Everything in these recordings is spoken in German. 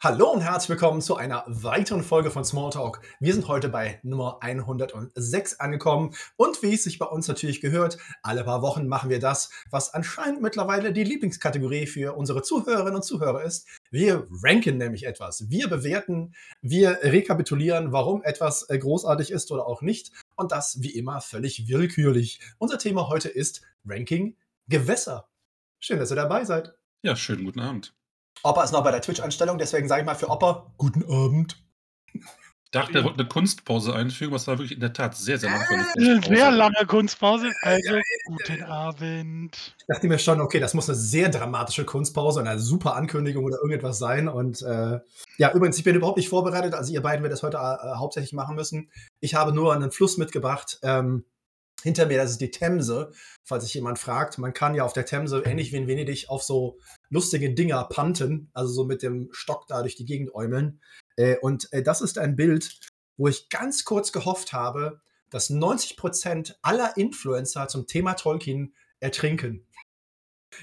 Hallo und herzlich willkommen zu einer weiteren Folge von Smalltalk. Wir sind heute bei Nummer 106 angekommen und wie es sich bei uns natürlich gehört, alle paar Wochen machen wir das, was anscheinend mittlerweile die Lieblingskategorie für unsere Zuhörerinnen und Zuhörer ist. Wir ranken nämlich etwas. Wir bewerten, wir rekapitulieren, warum etwas äh, großartig ist oder auch nicht und das wie immer völlig willkürlich. Unser Thema heute ist Ranking Gewässer. Schön, dass ihr dabei seid. Ja, schönen guten Abend. Opa ist noch bei der Twitch-Anstellung, deswegen sage ich mal für Opa, guten Abend. Ich dachte, er wollte eine Kunstpause einfügen, was war wirklich in der Tat sehr, sehr lang. Eine sehr lange Kunstpause. Also, guten Abend. Ich dachte mir schon, okay, das muss eine sehr dramatische Kunstpause, eine super Ankündigung oder irgendetwas sein. Und äh, ja, übrigens, ich bin überhaupt nicht vorbereitet. Also, ihr beiden werdet das heute äh, hauptsächlich machen müssen. Ich habe nur einen Fluss mitgebracht. Ähm, hinter mir, das ist die Themse, falls sich jemand fragt. Man kann ja auf der Themse, ähnlich wie in Venedig, auf so lustige Dinger panten, also so mit dem Stock da durch die Gegend äumeln. Äh, und äh, das ist ein Bild, wo ich ganz kurz gehofft habe, dass 90% aller Influencer zum Thema Tolkien ertrinken.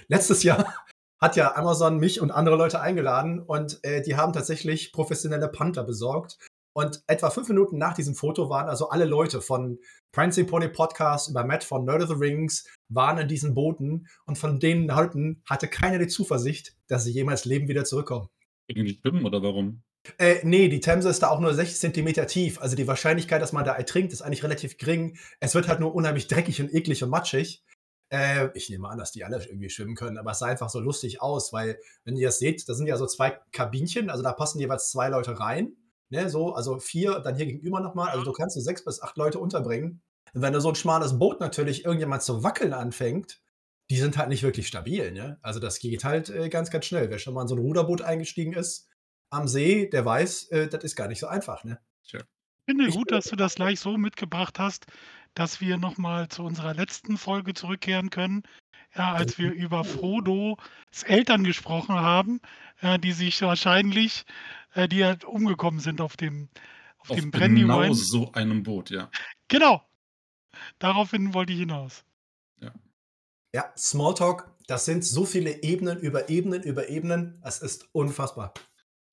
Letztes Jahr hat ja Amazon mich und andere Leute eingeladen und äh, die haben tatsächlich professionelle Panther besorgt. Und etwa fünf Minuten nach diesem Foto waren also alle Leute von Prancing Pony Podcast über Matt von Nerd of the Rings waren in diesen Booten und von denen Leuten hatte keiner die Zuversicht, dass sie jemals leben wieder zurückkommen. Irgendwie schwimmen oder warum? Äh, nee, die Themse ist da auch nur 60 Zentimeter tief. Also die Wahrscheinlichkeit, dass man da ertrinkt, ist eigentlich relativ gering. Es wird halt nur unheimlich dreckig und eklig und matschig. Äh, ich nehme an, dass die alle irgendwie schwimmen können, aber es sah einfach so lustig aus, weil, wenn ihr das seht, da sind ja so zwei Kabinchen, also da passen jeweils zwei Leute rein. Ne, so, also vier, dann hier gegenüber nochmal. Also du kannst so sechs bis acht Leute unterbringen. Und wenn du so ein schmales Boot natürlich irgendjemand zu wackeln anfängt, die sind halt nicht wirklich stabil. Ne? Also das geht halt äh, ganz, ganz schnell. Wer schon mal in so ein Ruderboot eingestiegen ist am See, der weiß, äh, das ist gar nicht so einfach. Ne? Tja. Ich finde gut, dass du das gleich so mitgebracht hast, dass wir nochmal zu unserer letzten Folge zurückkehren können. Ja, als wir über Frodos Eltern gesprochen haben, äh, die sich wahrscheinlich äh, die halt umgekommen sind auf dem, auf, auf dem Brandywine. Genau so einem Boot, ja. Genau. Daraufhin wollte ich hinaus. Ja. Ja, Smalltalk, das sind so viele Ebenen über Ebenen über Ebenen. Es ist unfassbar.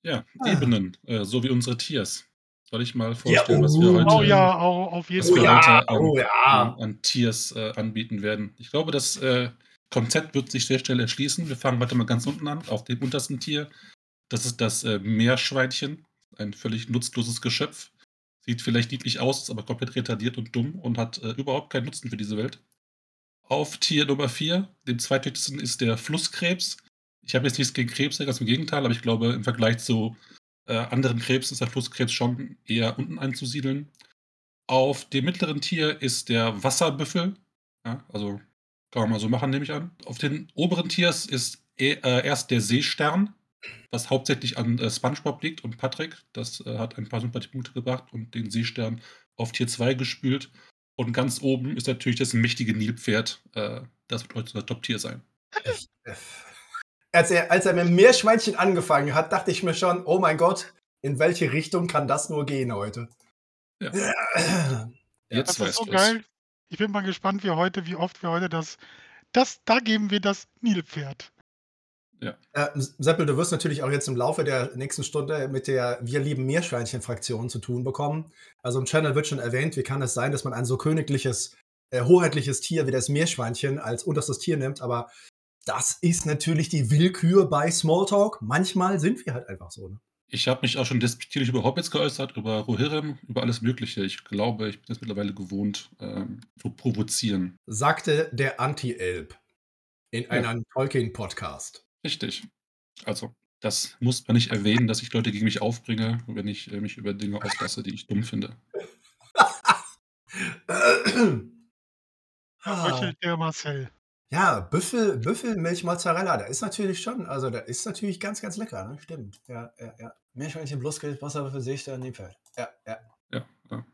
Ja, ah. Ebenen, äh, so wie unsere Tiers. Soll ich mal vorstellen, ja, oh, was wir heute, oh ja, oh, auf jeden was wir ja, heute an, oh ja. an, an Tiers äh, anbieten werden. Ich glaube, das äh, Konzept wird sich sehr schnell erschließen. Wir fangen heute mal ganz unten an, auf dem untersten Tier. Das ist das äh, Meerschweinchen, ein völlig nutzloses Geschöpf. Sieht vielleicht niedlich aus, ist aber komplett retardiert und dumm und hat äh, überhaupt keinen Nutzen für diese Welt. Auf Tier Nummer 4, dem zweithöchsten, ist der Flusskrebs. Ich habe jetzt nichts gegen Krebse, ganz im Gegenteil, aber ich glaube, im Vergleich zu äh, anderen Krebsen ist der Flusskrebs schon eher unten einzusiedeln. Auf dem mittleren Tier ist der Wasserbüffel. Ja, also kann man mal so machen, nehme ich an. Auf den oberen Tiers ist e äh, erst der Seestern was hauptsächlich an äh, SpongeBob liegt und Patrick. Das äh, hat ein paar Sympathiepunkte gebracht und den Seestern auf Tier 2 gespült. Und ganz oben ist natürlich das mächtige Nilpferd. Äh, das wird heute unser Top-Tier sein. Als er, als er mit Meerschweinchen angefangen hat, dachte ich mir schon, oh mein Gott, in welche Richtung kann das nur gehen heute? Ja. Jetzt das ist so geil. Ich bin mal gespannt, wie heute, wie oft wir heute das, das, da geben wir das Nilpferd. Ja. Äh, Seppel, du wirst natürlich auch jetzt im Laufe der nächsten Stunde mit der Wir lieben Meerschweinchen-Fraktion zu tun bekommen. Also im Channel wird schon erwähnt, wie kann es sein, dass man ein so königliches, äh, hoheitliches Tier wie das Meerschweinchen als unterstes Tier nimmt, aber das ist natürlich die Willkür bei Smalltalk. Manchmal sind wir halt einfach so. Ne? Ich habe mich auch schon despektierlich über Hobbits geäußert, über Rohirrim, über alles Mögliche. Ich glaube, ich bin es mittlerweile gewohnt, ähm, zu provozieren. Sagte der Anti-Elb in ja. einem Tolkien-Podcast. Richtig. Also, das muss man nicht erwähnen, dass ich Leute gegen mich aufbringe, wenn ich äh, mich über Dinge auslasse, die ich dumm finde. Röchelt der Marcel. Ja, Büffel, Büffelmilch Mozzarella, da ist natürlich schon, also da ist natürlich ganz, ganz lecker, ne? Stimmt. Ja, ja, ja. Meerschweinchen, Bluskels, Wasserwürfel, Seestern, Niepferd. Ja, ja. Ja, ja.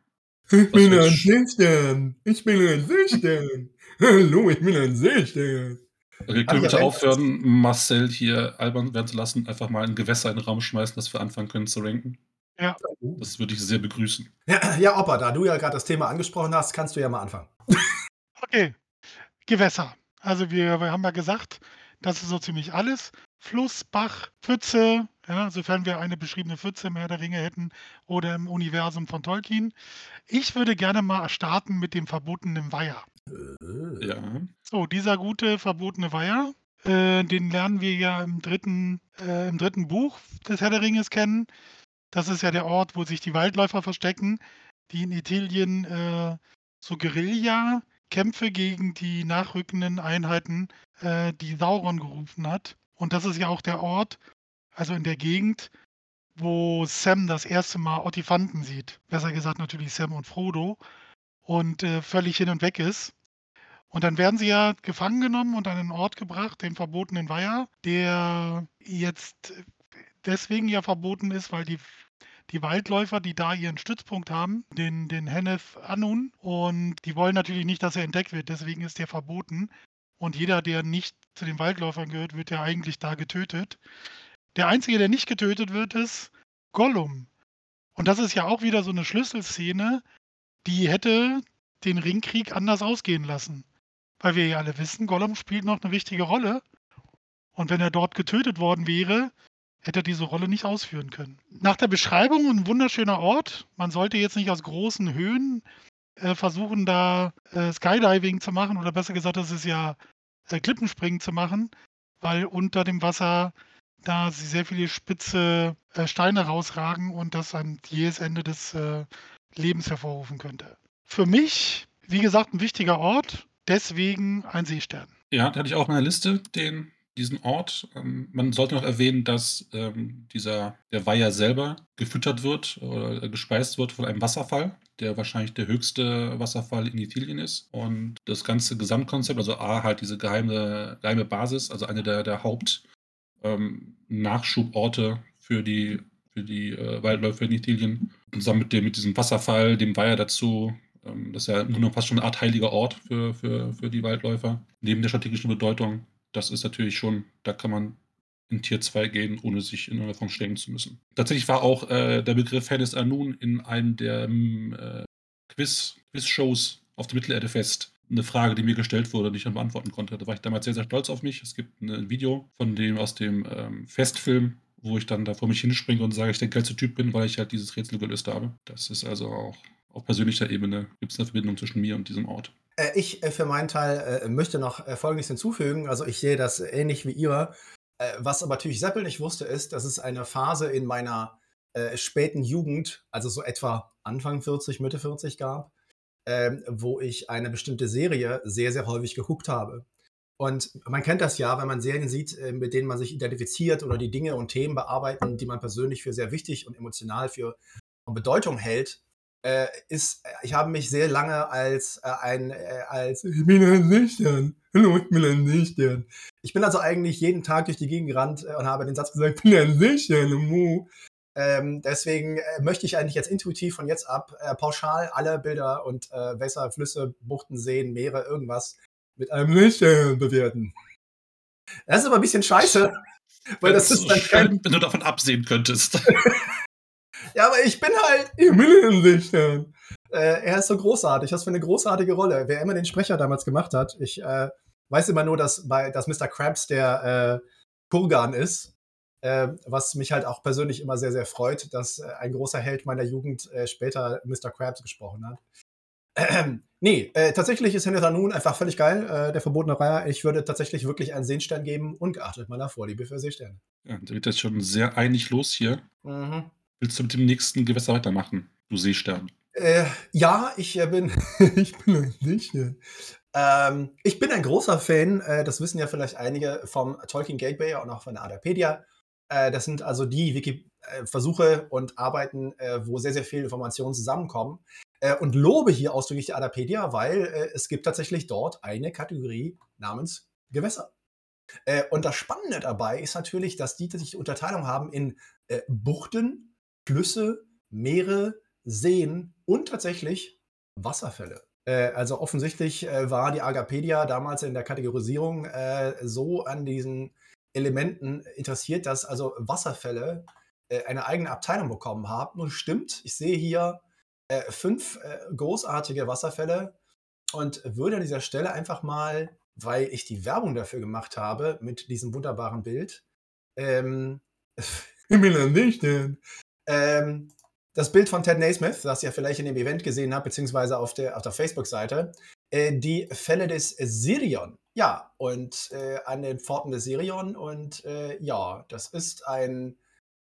Ich bin ein Seestern. Ich bin ein Seestern. Hallo, ich bin ein Seestern. Okay, können wir bitte aufhören, Marcel hier albern werden zu lassen, einfach mal ein Gewässer in den Raum schmeißen, dass wir anfangen können zu ranken? Ja. Das würde ich sehr begrüßen. Ja, ja Opa, da du ja gerade das Thema angesprochen hast, kannst du ja mal anfangen. Okay, Gewässer. Also wir, wir haben ja gesagt, das ist so ziemlich alles. Fluss, Bach, Pfütze, ja, sofern wir eine beschriebene Pfütze im Herr der Ringe hätten oder im Universum von Tolkien. Ich würde gerne mal starten mit dem verbotenen Weiher. Äh. Ja. So, dieser gute verbotene Weiher, äh, den lernen wir ja im dritten, äh, im dritten Buch des Herr der Ringes kennen. Das ist ja der Ort, wo sich die Waldläufer verstecken, die in Italien äh, so Guerilla-Kämpfe gegen die nachrückenden Einheiten, äh, die Sauron gerufen hat. Und das ist ja auch der Ort, also in der Gegend, wo Sam das erste Mal Ottifanten sieht. Besser gesagt natürlich Sam und Frodo. Und äh, völlig hin und weg ist. Und dann werden sie ja gefangen genommen und an einen Ort gebracht, den verbotenen Weiher, der jetzt deswegen ja verboten ist, weil die, die Waldläufer, die da ihren Stützpunkt haben, den, den Henneth Anun, und die wollen natürlich nicht, dass er entdeckt wird, deswegen ist der verboten. Und jeder, der nicht zu den Waldläufern gehört, wird ja eigentlich da getötet. Der Einzige, der nicht getötet wird, ist Gollum. Und das ist ja auch wieder so eine Schlüsselszene, die hätte den Ringkrieg anders ausgehen lassen. Weil wir ja alle wissen, Gollum spielt noch eine wichtige Rolle. Und wenn er dort getötet worden wäre, hätte er diese Rolle nicht ausführen können. Nach der Beschreibung ein wunderschöner Ort. Man sollte jetzt nicht aus großen Höhen äh, versuchen, da äh, Skydiving zu machen oder besser gesagt, das ist ja äh, Klippenspringen zu machen, weil unter dem Wasser da sehr viele spitze äh, Steine rausragen und das an jedes Ende des äh, Lebens hervorrufen könnte. Für mich, wie gesagt, ein wichtiger Ort, deswegen ein Seestern. Ja, da hatte ich auch auf meiner Liste den diesen Ort. Ähm, man sollte noch erwähnen, dass ähm, dieser, der Weiher selber gefüttert wird oder gespeist wird von einem Wasserfall, der wahrscheinlich der höchste Wasserfall in Italien ist. Und das ganze Gesamtkonzept, also A, halt diese geheime, geheime Basis, also eine der, der Hauptnachschuborte ähm, für die, für die äh, Waldläufe in Italien. Zusammen mit, dem, mit diesem Wasserfall, dem Weiher dazu, ähm, das ist ja nur fast schon eine Art heiliger Ort für, für, für die Waldläufer, neben der strategischen Bedeutung das ist natürlich schon, da kann man in Tier 2 gehen, ohne sich in irgendeiner Form stellen zu müssen. Tatsächlich war auch äh, der Begriff Hennis Anun in einem der ähm, äh, Quiz, Quiz-Shows auf der Mittelerde fest eine Frage, die mir gestellt wurde, die ich dann beantworten konnte. Da war ich damals sehr, sehr stolz auf mich. Es gibt ein Video von dem aus dem ähm, Festfilm, wo ich dann da vor mich hinspringe und sage, ich der geilste Typ bin, weil ich halt dieses Rätsel gelöst habe. Das ist also auch auf persönlicher Ebene gibt es eine Verbindung zwischen mir und diesem Ort. Äh, ich äh, für meinen Teil äh, möchte noch Folgendes hinzufügen. Also ich sehe das ähnlich wie ihr. was aber natürlich Seppel nicht wusste, ist, dass es eine Phase in meiner späten Jugend, also so etwa Anfang 40, Mitte 40 gab, ähm, wo ich eine bestimmte Serie sehr, sehr häufig geguckt habe. Und man kennt das ja, wenn man Serien sieht, mit denen man sich identifiziert oder die Dinge und Themen bearbeiten, die man persönlich für sehr wichtig und emotional für Bedeutung hält, äh, ist, äh, ich habe mich sehr lange als äh, ein, äh, als ich bin ein Lichtern. Hallo, ich bin ein Lichtern. Ich bin also eigentlich jeden Tag durch die Gegend gerannt äh, und habe den Satz gesagt, ich bin ein Lichtern. Ähm, deswegen äh, möchte ich eigentlich jetzt intuitiv von jetzt ab pauschal alle Bilder und Wässer, Flüsse, Buchten, Seen, Meere, irgendwas mit einem Lichtern bewerten. Das ist aber ein bisschen scheiße. Weil das, ist dann schön, wenn du davon absehen könntest. Ja, aber ich bin halt Imminensichtern. Äh, er ist so großartig. Was für eine großartige Rolle. Wer immer den Sprecher damals gemacht hat, ich äh, weiß immer nur, dass, bei, dass Mr. Krabs der äh, Kurgan ist. Äh, was mich halt auch persönlich immer sehr, sehr freut, dass äh, ein großer Held meiner Jugend äh, später Mr. Krabs gesprochen hat. Ähm, nee, äh, tatsächlich ist Henry nun einfach völlig geil, der verbotene Reiher. Ich würde tatsächlich wirklich einen Seenstern geben, ungeachtet meiner Vorliebe für Seesterne. Ja, da wird jetzt schon sehr einig los hier. Mhm. Willst du mit dem nächsten Gewässer weitermachen, du Seestern? Äh, ja, ich äh, bin, ich bin Seestern. Ähm, ich bin ein großer Fan, äh, das wissen ja vielleicht einige, vom Tolkien Gateway und auch von der Adapedia. Äh, das sind also die Wiki-Versuche und Arbeiten, äh, wo sehr, sehr viele Informationen zusammenkommen. Äh, und lobe hier ausdrücklich die Adapedia, weil es gibt tatsächlich dort eine Kategorie namens Gewässer. und das Spannende dabei ist natürlich, dass die sich Unterteilung haben in Buchten, Flüsse, Meere, Seen und tatsächlich Wasserfälle. Äh, also offensichtlich äh, war die Agapedia damals in der Kategorisierung äh, so an diesen Elementen interessiert, dass also Wasserfälle eine eigene Abteilung bekommen haben. Und stimmt, ich sehe hier fünf großartige Wasserfälle und würde an dieser Stelle einfach mal, weil ich die Werbung dafür gemacht habe mit diesem wunderbaren Bild, ähm, Ich will das nicht. Ähm, das Bild von Ted Naismith, das ihr vielleicht in dem Event gesehen habt, beziehungsweise auf der, auf der Facebook-Seite, äh, die Fälle des Sirion. Ja, und äh, an den Pforten des Sirion. Und äh, ja, das ist ein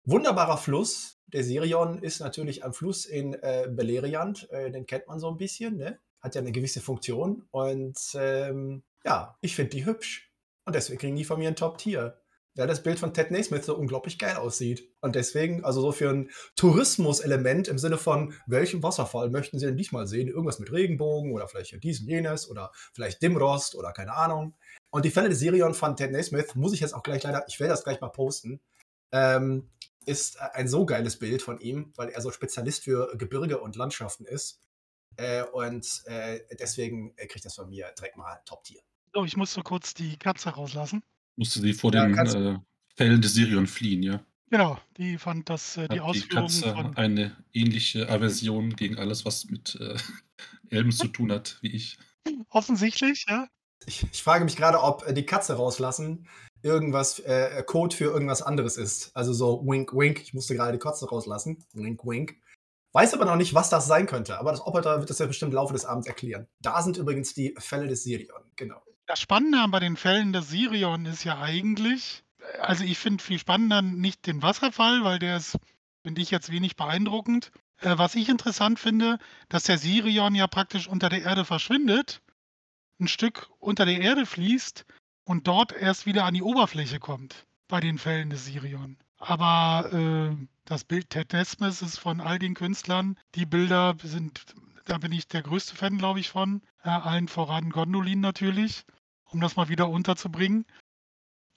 wunderbarer Fluss. Der Sirion ist natürlich ein Fluss in äh, Beleriand. Äh, den kennt man so ein bisschen, ne? Hat ja eine gewisse Funktion. Und ähm, ja, ich finde die hübsch. Und deswegen kriegen die von mir ein Top-Tier weil das Bild von Ted Naismith so unglaublich geil aussieht. Und deswegen, also so für ein Tourismus-Element im Sinne von, welchen Wasserfall möchten Sie denn diesmal sehen? Irgendwas mit Regenbogen oder vielleicht diesen, jenes oder vielleicht Dimrost oder keine Ahnung. Und die Fälle des Sirion von Ted Naismith, muss ich jetzt auch gleich leider, ich werde das gleich mal posten, ähm, ist ein so geiles Bild von ihm, weil er so Spezialist für Gebirge und Landschaften ist. Äh, und äh, deswegen kriegt das von mir direkt mal Top-Tier. So, ich muss so kurz die Katze rauslassen. Musste sie vor Ja, den, äh, Fällen des Sirion fliehen, ja? Genau, die fand das äh, die Hat die Katze von eine ähnliche Aversion gegen alles, was mit, äh, Elben zu tun hat, wie ich. Offensichtlich, ja. Ich ich frage mich gerade, ob, äh, die Katze rauslassen irgendwas äh, Code für irgendwas anderes ist. Also so wink, wink. Ich musste gerade die Katze rauslassen. Wink, wink. Weiß aber noch nicht, was das sein könnte, aber das Operator wird das ja bestimmt im Laufe des Abends erklären. Da sind übrigens die Fälle des Sirion, genau. Das Spannende bei den Fällen des Sirion ist ja eigentlich also ich finde viel spannender nicht den Wasserfall, weil der ist, finde ich jetzt wenig beeindruckend. Äh, was ich interessant finde, dass der Sirion ja praktisch unter der Erde verschwindet, ein Stück unter der Erde fließt und dort erst wieder an die Oberfläche kommt bei den Fällen des Sirion. Aber äh, das Bild Ted ist von all den Künstlern. Die Bilder sind, da bin ich der größte Fan, glaube ich, von. Ja, allen voran Gondolin natürlich, um das mal wieder unterzubringen.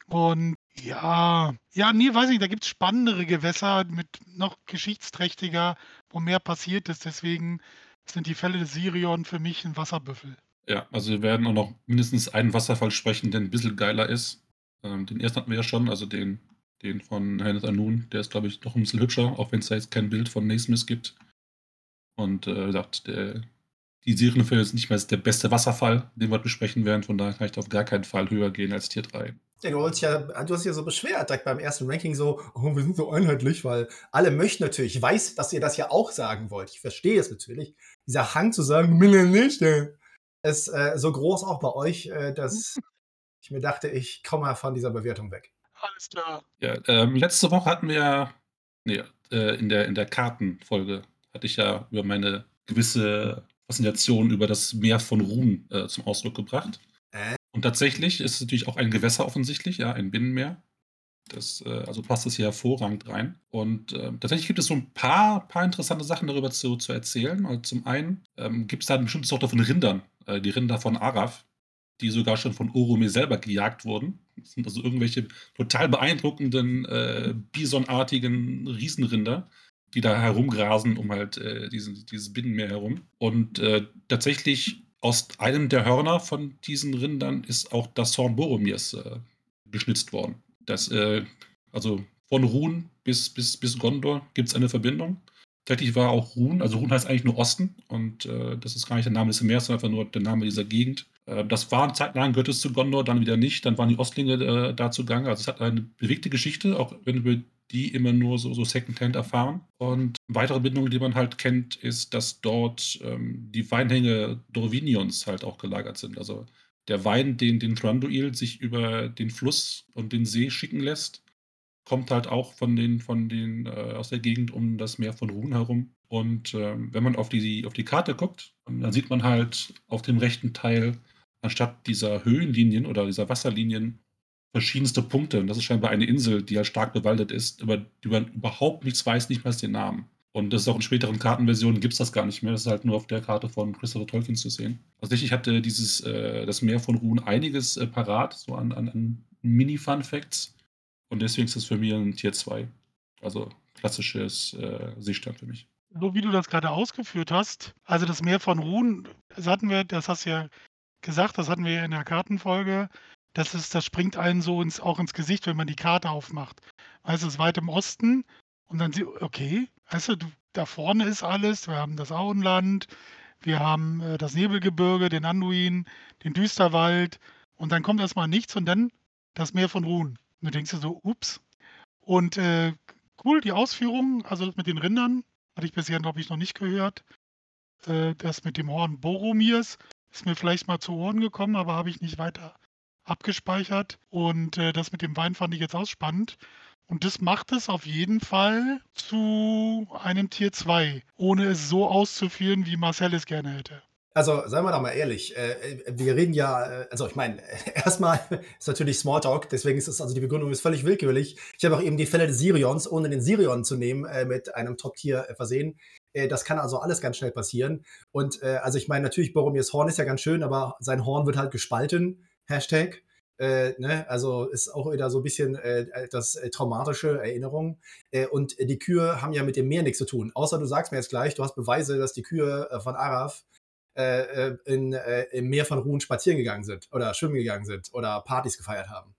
Und ja, ja, nee, weiß ich, da gibt es spannendere Gewässer mit noch geschichtsträchtiger, wo mehr passiert ist. Deswegen sind die Fälle des Sirion für mich ein Wasserbüffel. Ja, also wir werden auch noch mindestens einen Wasserfall sprechen, der ein bisschen geiler ist. Ähm, den ersten hatten wir ja schon, also den, den von Hannes Anun. Der ist, glaube ich, noch ein bisschen hübscher, auch wenn es da jetzt kein Bild von Naismith gibt. Und äh, gesagt, der, die Serienfälle ist nicht mehr der beste Wasserfall, den wir besprechen werden. Von daher kann ich da auf gar keinen Fall höher gehen als Tier 3. Ja, du hast ja, du hast ja so beschwert, direkt beim ersten Ranking so, oh, wir sind so einheitlich, weil alle möchten natürlich, ich weiß, dass ihr das ja auch sagen wollt. Ich verstehe es natürlich. Dieser Hang zu sagen, mir nicht, ist äh, so groß auch bei euch, äh, dass ich mir dachte, ich komme mal von dieser Bewertung weg. Alles klar. Ja, ähm, letzte Woche hatten wir, nee, äh, in der, in der Kartenfolge hatte ich ja über meine gewisse Faszination über das Meer von Ruhm äh, zum Ausdruck gebracht. Äh? Und tatsächlich ist es natürlich auch ein Gewässer offensichtlich, ja, ein Binnenmeer. Das, äh, also passt das hier hervorragend rein. Und äh, tatsächlich gibt es so ein paar, paar interessante Sachen darüber zu, zu erzählen. Also zum einen ähm, gibt es da eine bestimmte Sorte von Rindern, äh, die Rinder von Araf, die sogar schon von Oromir selber gejagt wurden. Das sind also irgendwelche total beeindruckenden, äh, bisonartigen Riesenrinder, die da herumgrasen um halt äh, diesen, dieses Binnenmeer herum. Und äh, tatsächlich aus einem der Hörner von diesen Rindern ist auch das Horn Boromirs äh, beschnitzt worden. Das, äh, also von Ruhn bis, bis, bis Gondor gibt es eine Verbindung. Tatsächlich war auch Ruhn, also Ruhn heißt eigentlich nur Osten und äh, das ist gar nicht der Name des Meeres, sondern einfach nur der Name dieser Gegend. Äh, das war eine Zeit lang, gehört es zu Gondor, dann wieder nicht, dann waren die Ostlinge äh, da zugange. Also es hat eine bewegte Geschichte, auch wenn wir die immer nur so, so Secondhand erfahren. Und weitere Bindung, die man halt kennt, ist, dass dort ähm, die Weinhänge Dorvinions halt auch gelagert sind. Also der Wein, den den Thranduil sich über den Fluss und den See schicken lässt, kommt halt auch von den, von den äh, aus der Gegend um das Meer von Ruhn herum. Und ähm, wenn man auf die, auf die Karte guckt, dann sieht man halt auf dem rechten Teil anstatt dieser Höhenlinien oder dieser Wasserlinien verschiedenste Punkte. Und das ist scheinbar eine Insel, die ja halt stark bewaldet ist, über die man überhaupt nichts weiß, nicht mal den Namen. Und das ist auch in späteren Kartenversionen gibt es das gar nicht mehr. Das ist halt nur auf der Karte von Christopher Tolkien zu sehen. Also ich hatte dieses, äh, das Meer von Ruhen einiges äh, parat, so an, an, an Mini-Fun-Facts. Und deswegen ist es für mich ein Tier 2. Also klassisches äh, Seestand für mich. So wie du das gerade ausgeführt hast, also das Meer von Ruhen, das hatten wir, das hast du ja gesagt, das hatten wir ja in der Kartenfolge, das ist, das springt einen so ins, auch ins Gesicht, wenn man die Karte aufmacht. Weißt du, es ist weit im Osten und dann sieht, okay, weißt du, da vorne ist alles, wir haben das Auenland, wir haben äh, das Nebelgebirge, den Anduin, den Düsterwald und dann kommt erstmal nichts und dann das Meer von Ruhen. Und du denkst dir so, ups. Und äh, cool, die Ausführungen, also das mit den Rindern, hatte ich bisher, glaube ich, noch nicht gehört. Äh, das mit dem Horn Boromirs ist mir vielleicht mal zu Ohren gekommen, aber habe ich nicht weiter abgespeichert. Und äh, das mit dem Wein fand ich jetzt auch spannend. Und das macht es auf jeden Fall zu einem Tier 2, ohne es so auszuführen, wie Marcel es gerne hätte. Also, seien wir doch mal ehrlich, äh, wir reden ja, äh, also ich meine, erstmal ist natürlich Smalltalk, deswegen ist es, also die Begründung ist völlig willkürlich. Ich habe auch eben die Fälle des Sirions, ohne den Sirion zu nehmen, äh, mit einem Top-Tier äh, versehen. Äh, das kann also alles ganz schnell passieren. Und äh, also ich meine, natürlich, Boromirs Horn ist ja ganz schön, aber sein Horn wird halt gespalten. Hashtag. Äh, ne? Also ist auch wieder so ein bisschen äh, das äh, traumatische Erinnerung. Äh, und die Kühe haben ja mit dem Meer nichts zu tun. Außer du sagst mir jetzt gleich, du hast Beweise, dass die Kühe von Araf äh, in, im Meer von Ruhen spazieren gegangen sind oder schwimmen gegangen sind oder Partys gefeiert haben.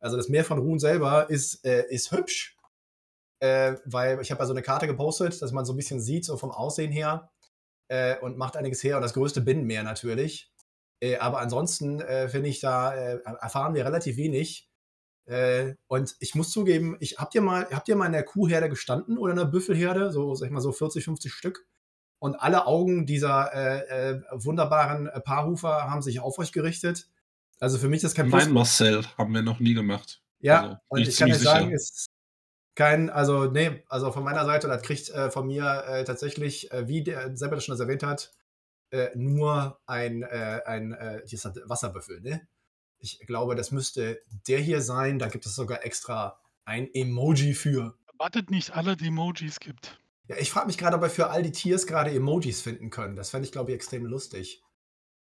Also das Meer von Ruhen selber ist, ist hübsch, weil ich habe ja so eine Karte gepostet, dass man so ein bisschen sieht, so vom Aussehen her und macht einiges her. Und das größte Binnenmeer natürlich. Äh, aber ansonsten äh, finde ich, da äh, erfahren wir relativ wenig. Äh, und ich muss zugeben, ich, habt, ihr mal, habt ihr mal in der Kuhherde gestanden oder in der Büffelherde? So, sag ich mal, so 40, 50 Stück. Und alle Augen dieser wunderbaren Paarhufer haben sich auf euch gerichtet. Also für mich ist das kein Nein, Marcel, haben wir noch nie gemacht. Ja, also, und ich kann euch sagen, ist kein, also nee, also von meiner Seite, das kriegt äh, von mir äh, tatsächlich, äh, wie der das schon das erwähnt hat, äh, nur ein, äh, ein äh, hier ist Wasserbüffel, ne? Ich glaube, das müsste der hier sein. Da gibt es sogar extra ein Emoji für. Wartet nicht alle die Emojis gibt. Ja, ich frage mich gerade, ob wir für all die Tiers gerade Emojis finden können. Das fände ich, glaube ich, extrem lustig.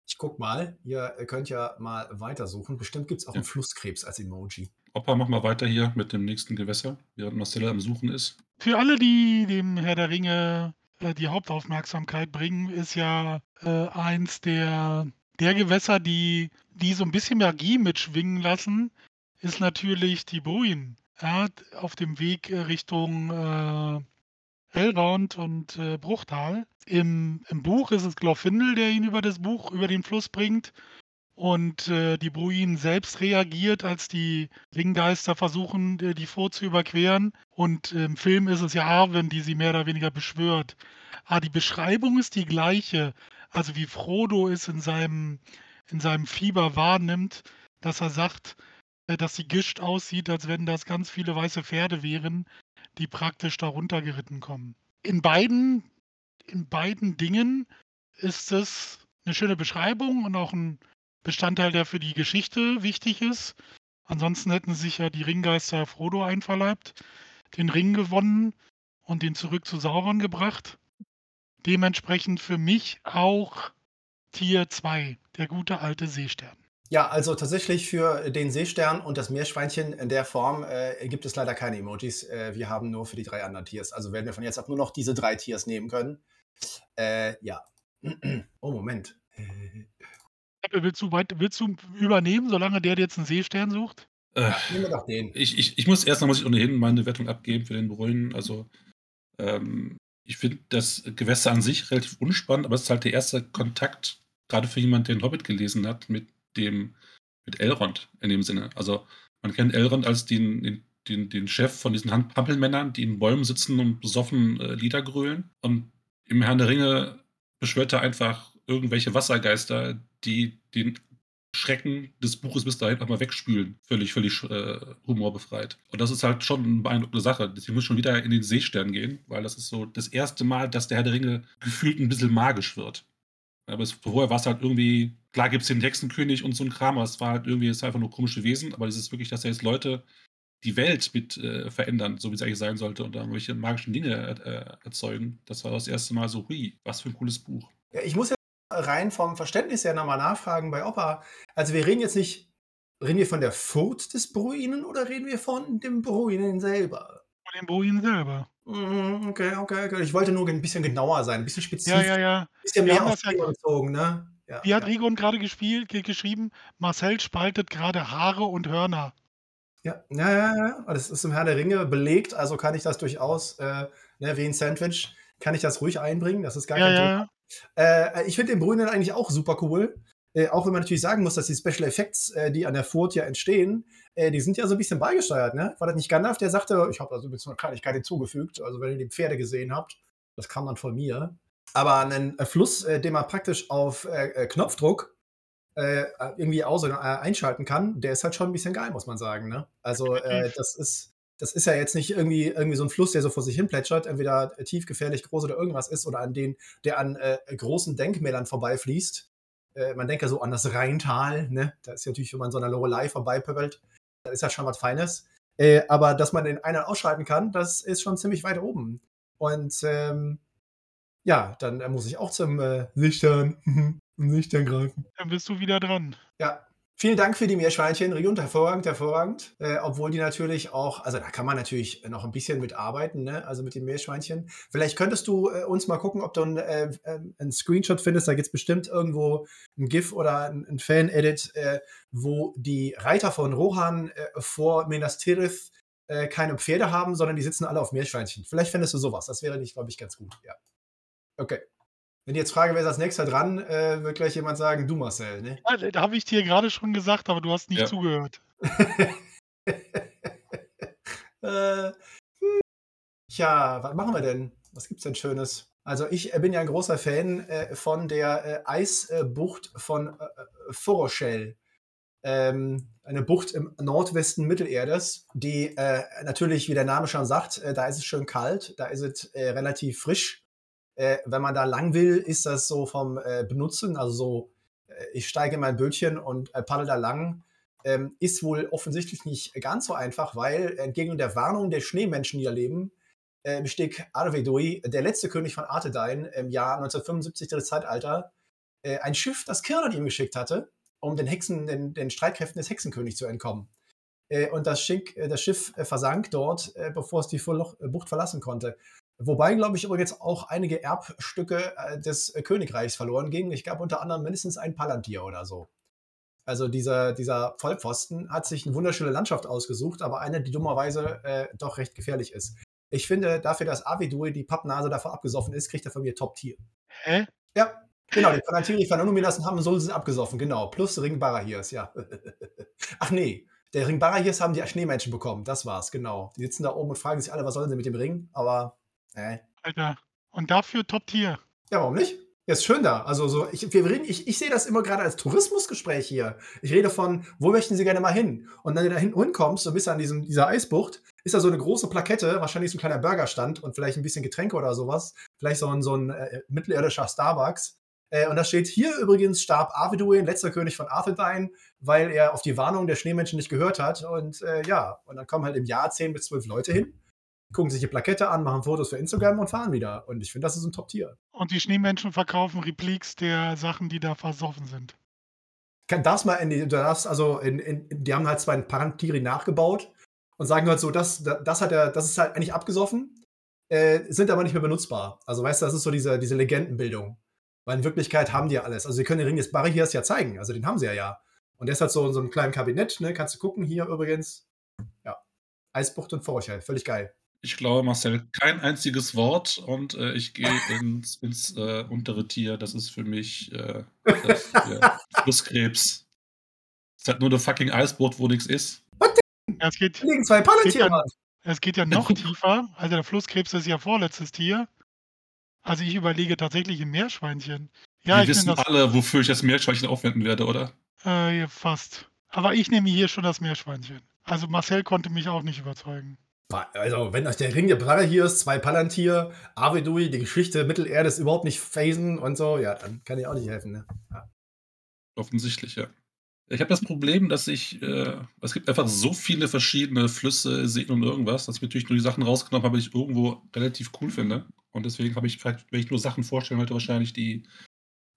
Ich guck mal, ihr könnt ja mal weitersuchen. Bestimmt gibt es auch ja. einen Flusskrebs als Emoji. Opa, mach mal weiter hier mit dem nächsten Gewässer, während Marcella am Suchen ist. Für alle, die dem Herr der Ringe die Hauptaufmerksamkeit bringen, ist ja äh, eins der, der Gewässer, die, die so ein bisschen Magie mitschwingen lassen, ist natürlich die Bruin. Ja, auf dem Weg äh, Richtung äh, Elrond und äh, Bruchtal. Im, Im Buch ist es Glorfindel, der ihn über das Buch, über den Fluss bringt. Und äh, die Bruin selbst reagiert, als die Ringgeister versuchen, äh, die Vor zu überqueren. Und im Film ist es ja Arwen, die sie mehr oder weniger beschwört. Ah, die Beschreibung ist die gleiche. Also wie Frodo es in seinem, in seinem Fieber wahrnimmt, dass er sagt, äh, dass die Gischt aussieht, als wenn das ganz viele weiße Pferde wären, die praktisch darunter geritten kommen. In beiden, in beiden Dingen ist es eine schöne Beschreibung und auch ein Bestandteil, der für die Geschichte wichtig ist. Ansonsten hätten sich ja die Ringgeister Frodo einverleibt, den Ring gewonnen und den zurück zu Sauron gebracht. Dementsprechend für mich auch Tier 2, der gute alte Seestern. Ja, also tatsächlich für den Seestern und das Meerschweinchen in der Form äh, gibt es leider keine Emojis. Äh, wir haben nur für die drei anderen Tiers. Also werden wir von jetzt ab nur noch diese drei Tiers nehmen können. Äh, ja. oh, Moment. Willst du, weit, willst du übernehmen, solange der jetzt einen Seestern sucht? Äh, Nehmen wir doch den. Ich, ich, ich muss erstmal muss ich ohnehin meine Wertung abgeben für den Brunnen. Also ähm, ich finde das Gewässer an sich relativ unspannend, aber es ist halt der erste Kontakt, gerade für jemanden, der den Hobbit gelesen hat, mit dem, mit Elrond in dem Sinne. Also man kennt Elrond als den, den, den, den Chef von diesen Hampelmännern, die in Bäumen sitzen und besoffen äh, Lieder grölen. Und im Herrn der Ringe beschwört er einfach irgendwelche Wassergeister, die den Schrecken des Buches bis dahin einfach mal wegspülen. Völlig, völlig äh, humorbefreit. Und das ist halt schon eine beeindruckende Sache. Deswegen muss schon wieder in den Seestern gehen, weil das ist so das erste Mal, dass der Herr der Ringe gefühlt ein bisschen magisch wird. Aber es, vorher war es halt irgendwie, klar gibt es den Hexenkönig und so ein Kram, aber es war halt irgendwie, es war einfach nur komische Wesen, aber es ist wirklich, dass er jetzt Leute die Welt mit äh, verändern, so wie es eigentlich sein sollte, und da irgendwelche magischen Dinge äh, erzeugen. Das war das erste Mal so, hui, was für ein cooles Buch. Ja, ich muss ja rein vom Verständnis her nochmal nachfragen bei Opa. Also wir reden jetzt nicht, reden wir von der Furt des Bruinen oder reden wir von dem Bruinen selber? Von dem Bruinen selber. Mhm, okay, okay, okay. Ich wollte nur ein bisschen genauer sein, ein bisschen spezifisch. Ja, ja, ja. Ein bisschen mehr auf ja bezogen, ne? Ja, Wie hat ja. Rigon gerade gespielt, geschrieben? Marcel spaltet gerade Haare und Hörner. Ja, ja, ja, ja. Das ist im Herr der Ringe belegt, also kann ich das durchaus, äh, ne, wie ein Sandwich, kann ich das ruhig einbringen. Das ist gar ja, kein Thema. Äh, ich finde den Brünen eigentlich auch super cool. Äh, auch wenn man natürlich sagen muss, dass die Special Effects, äh, die an der Furt ja entstehen, äh, die sind ja so ein bisschen beigesteuert. Ne? War das nicht Gandalf, der sagte, ich habe ein bisschen eine Kleinigkeit hinzugefügt, also wenn ihr die Pferde gesehen habt, das kam dann von mir. Aber einen äh, Fluss, äh, den man praktisch auf äh, Knopfdruck irgendwie aus- und einschalten kann, der ist halt schon ein bisschen geil, muss man sagen. Ne? Also das ist das ist ja jetzt nicht irgendwie, irgendwie so ein Fluss, der so vor sich hin plätschert, entweder tief, gefährlich, groß oder irgendwas ist, oder an den, der an äh, großen Denkmälern vorbeifließt. Äh, man denkt ja so an das Rheintal, ne? Da ist ja natürlich, wenn man so einer Lorelei vorbeipöbelt, da ist ja schon was Feines. Äh, aber dass man den einen ausschalten kann, das ist schon ziemlich weit oben. Und ähm, ja, dann äh, muss ich auch zum äh, Nüchtern, Nüchtern greifen. Dann bist du wieder dran. Ja, Vielen Dank für die Meerschweinchen, Riund, hervorragend, hervorragend. Äh, obwohl die natürlich auch, also da kann man natürlich noch ein bisschen mitarbeiten, ne? also mit den Meerschweinchen. Vielleicht könntest du äh, uns mal gucken, ob du ein, äh, einen Screenshot findest. Da gibt es bestimmt irgendwo ein GIF oder ein, ein Fan-Edit, äh, wo die Reiter von Rohan äh, vor Minas Tirith äh, keine Pferde haben, sondern die sitzen alle auf Meerschweinchen. Vielleicht findest du sowas. Das wäre nicht, glaube ich, ganz gut. Ja. Okay. Wenn ich jetzt frage, wer ist als nächster dran, äh, wird gleich jemand sagen, du Marcel, ne? Ja, da habe ich dir gerade schon gesagt, aber du hast nicht Ja. zugehört. äh, hm. Tja, was machen wir denn? Was gibt's denn Schönes? Also ich äh, bin ja ein großer Fan äh, von der äh, Eisbucht von äh, äh, Foroshel. Ähm, eine Bucht im Nordwesten Mittelerdes, die äh, natürlich, wie der Name schon sagt, äh, da ist es schön kalt, da ist es äh, relativ frisch. Äh, wenn man da lang will, ist das so vom äh, Benutzen, also so, äh, ich steige in mein Bötchen und äh, paddel da lang, ähm, ist wohl offensichtlich nicht ganz so einfach, weil entgegen der Warnung der Schneemenschen, die da leben, äh, bestieg Arvedui, der letzte König von Arthedain, im Jahr 1975 des Zeitalter, äh, ein Schiff, das Kirdan ihm geschickt hatte, um den Hexen, den, den Streitkräften des Hexenkönigs zu entkommen. Und das, Schick, das Schiff versank dort, bevor es die Bucht verlassen konnte. Wobei, glaube ich, übrigens auch einige Erbstücke äh, des äh, Königreichs verloren gingen. Ich glaube unter anderem mindestens ein Palantir oder so. Also dieser, dieser Vollpfosten hat sich eine wunderschöne Landschaft ausgesucht, aber eine, die dummerweise äh, doch recht gefährlich ist. Ich finde, dafür, dass Avidui die Pappnase davor abgesoffen ist, kriegt er von mir Top-Tier. Hä? Ja, genau, die Palantir, die vernommen lassen haben, so sind abgesoffen, genau. Plus Ring Barahirs, ja. Ach nee, der Ring Barahirs haben die Schneemenschen bekommen, das war's, genau. Die sitzen da oben und fragen sich alle, was sollen sie mit dem Ring, aber, äh. Alter. Und dafür Top-Tier. Ja, warum nicht? Ja, ist schön da. Also so, ich, wir reden, ich, ich sehe das immer gerade als Tourismusgespräch hier. Ich rede von, wo möchten Sie gerne mal hin? Und wenn du da hinten hinkommst, so bis an diesem, dieser Eisbucht, ist da so eine große Plakette, wahrscheinlich so ein kleiner Burgerstand und vielleicht ein bisschen Getränke oder sowas. Vielleicht so ein, so ein äh, mittelirdischer Starbucks. Äh, und da steht hier übrigens starb Arveduin, letzter König von Arthedain, weil er auf die Warnung der Schneemenschen nicht gehört hat. Und äh, ja, und dann kommen halt im Jahr 10 bis 12 Leute hin, gucken sich die Plakette an, machen Fotos für Instagram und fahren wieder. Und ich finde, das ist ein Top-Tier. Und die Schneemenschen verkaufen Repliks der Sachen, die da versoffen sind. kann das mal in die, darfst also in, in, die haben halt zwei Parantiri nachgebaut und sagen halt so, das, das, das hat er, das ist halt eigentlich abgesoffen, äh, sind aber nicht mehr benutzbar. Also weißt du, das ist so diese, diese Legendenbildung. Weil in Wirklichkeit haben die ja alles. Also sie können den Ring des Barriers ja zeigen, also den haben sie ja ja. Und der ist halt so in so einem kleinen Kabinett, ne? Kannst du gucken, hier übrigens. Ja. Eisbucht und Forchel, völlig geil. Ich glaube, Marcel, kein einziges Wort und äh, ich gehe ins, ins äh, untere Tier. Das ist für mich äh, das, ja, Flusskrebs. Es ist halt nur eine fucking Eisbucht, wo nichts ist. Ja, es, geht, liegen zwei geht, Palantir, ja, es geht ja noch tiefer. Also der Flusskrebs ist ja vorletztes Tier. Also ich überlege tatsächlich ein Meerschweinchen. Ja, Wir ich wissen alle, wofür ich das Meerschweinchen aufwenden werde, oder? äh, fast. Aber ich nehme hier schon das Meerschweinchen. Also Marcel konnte mich auch nicht überzeugen. Also, wenn euch der Ring der Barriers, zwei Palantir, Avedui, die Geschichte Mittelerdes überhaupt nicht phasen und so, ja, dann kann ich auch nicht helfen, ne? Ja. Offensichtlich, ja. Ich habe das Problem, dass ich, äh, es gibt einfach so viele verschiedene Flüsse, Seen und irgendwas, dass ich natürlich nur die Sachen rausgenommen habe, die ich irgendwo relativ cool finde. Und deswegen habe ich, vielleicht, wenn ich nur Sachen vorstellen wollte, wahrscheinlich die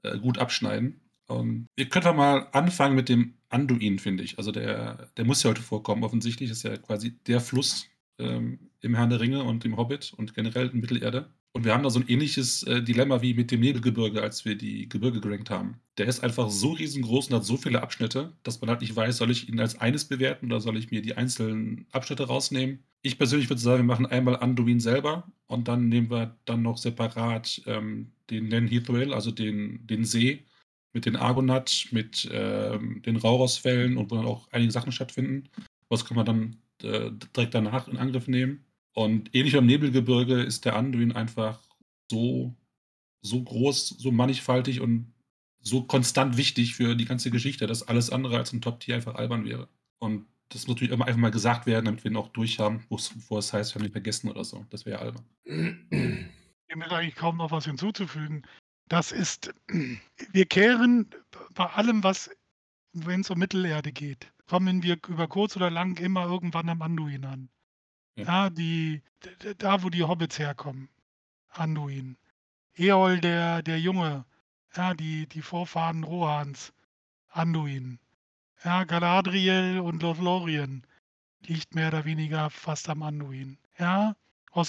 äh, gut abschneiden. Und wir können mal anfangen mit dem Anduin, finde ich. Also der, der muss ja heute vorkommen, offensichtlich. ist ja quasi der Fluss ähm, im Herrn der Ringe und im Hobbit und generell in Mittelerde. Und wir haben da so ein ähnliches äh, Dilemma wie mit dem Nebelgebirge, als wir die Gebirge gerankt haben. Der ist einfach so riesengroß und hat so viele Abschnitte, dass man halt nicht weiß, soll ich ihn als eines bewerten oder soll ich mir die einzelnen Abschnitte rausnehmen. Ich persönlich würde sagen, wir machen einmal Anduin selber und dann nehmen wir dann noch separat ähm, den Nen Hithuel, also den, den See, mit den Argonath, mit ähm, den Rauros-Fällen und wo dann auch einige Sachen stattfinden. Was kann man dann äh, direkt danach in Angriff nehmen. Und ähnlich am Nebelgebirge ist der Anduin einfach so, so groß, so mannigfaltig und so konstant wichtig für die ganze Geschichte, dass alles andere als ein Top-Tier einfach albern wäre. Und das muss natürlich immer einfach mal gesagt werden, damit wir ihn auch durchhaben, bevor es heißt, wir haben ihn vergessen oder so. Das wäre albern. Dem ist eigentlich kaum noch was hinzuzufügen. Das ist, wir kehren bei allem, was, wenn es um Mittelerde geht, kommen wir über kurz oder lang immer irgendwann am Anduin an. Ja, ja die, da wo die Hobbits herkommen. Anduin. Eol der, der Junge, ja, die, die Vorfahren Rohans, Anduin. Ja, Galadriel und Lothlorien liegt mehr oder weniger fast am Anduin. Ja,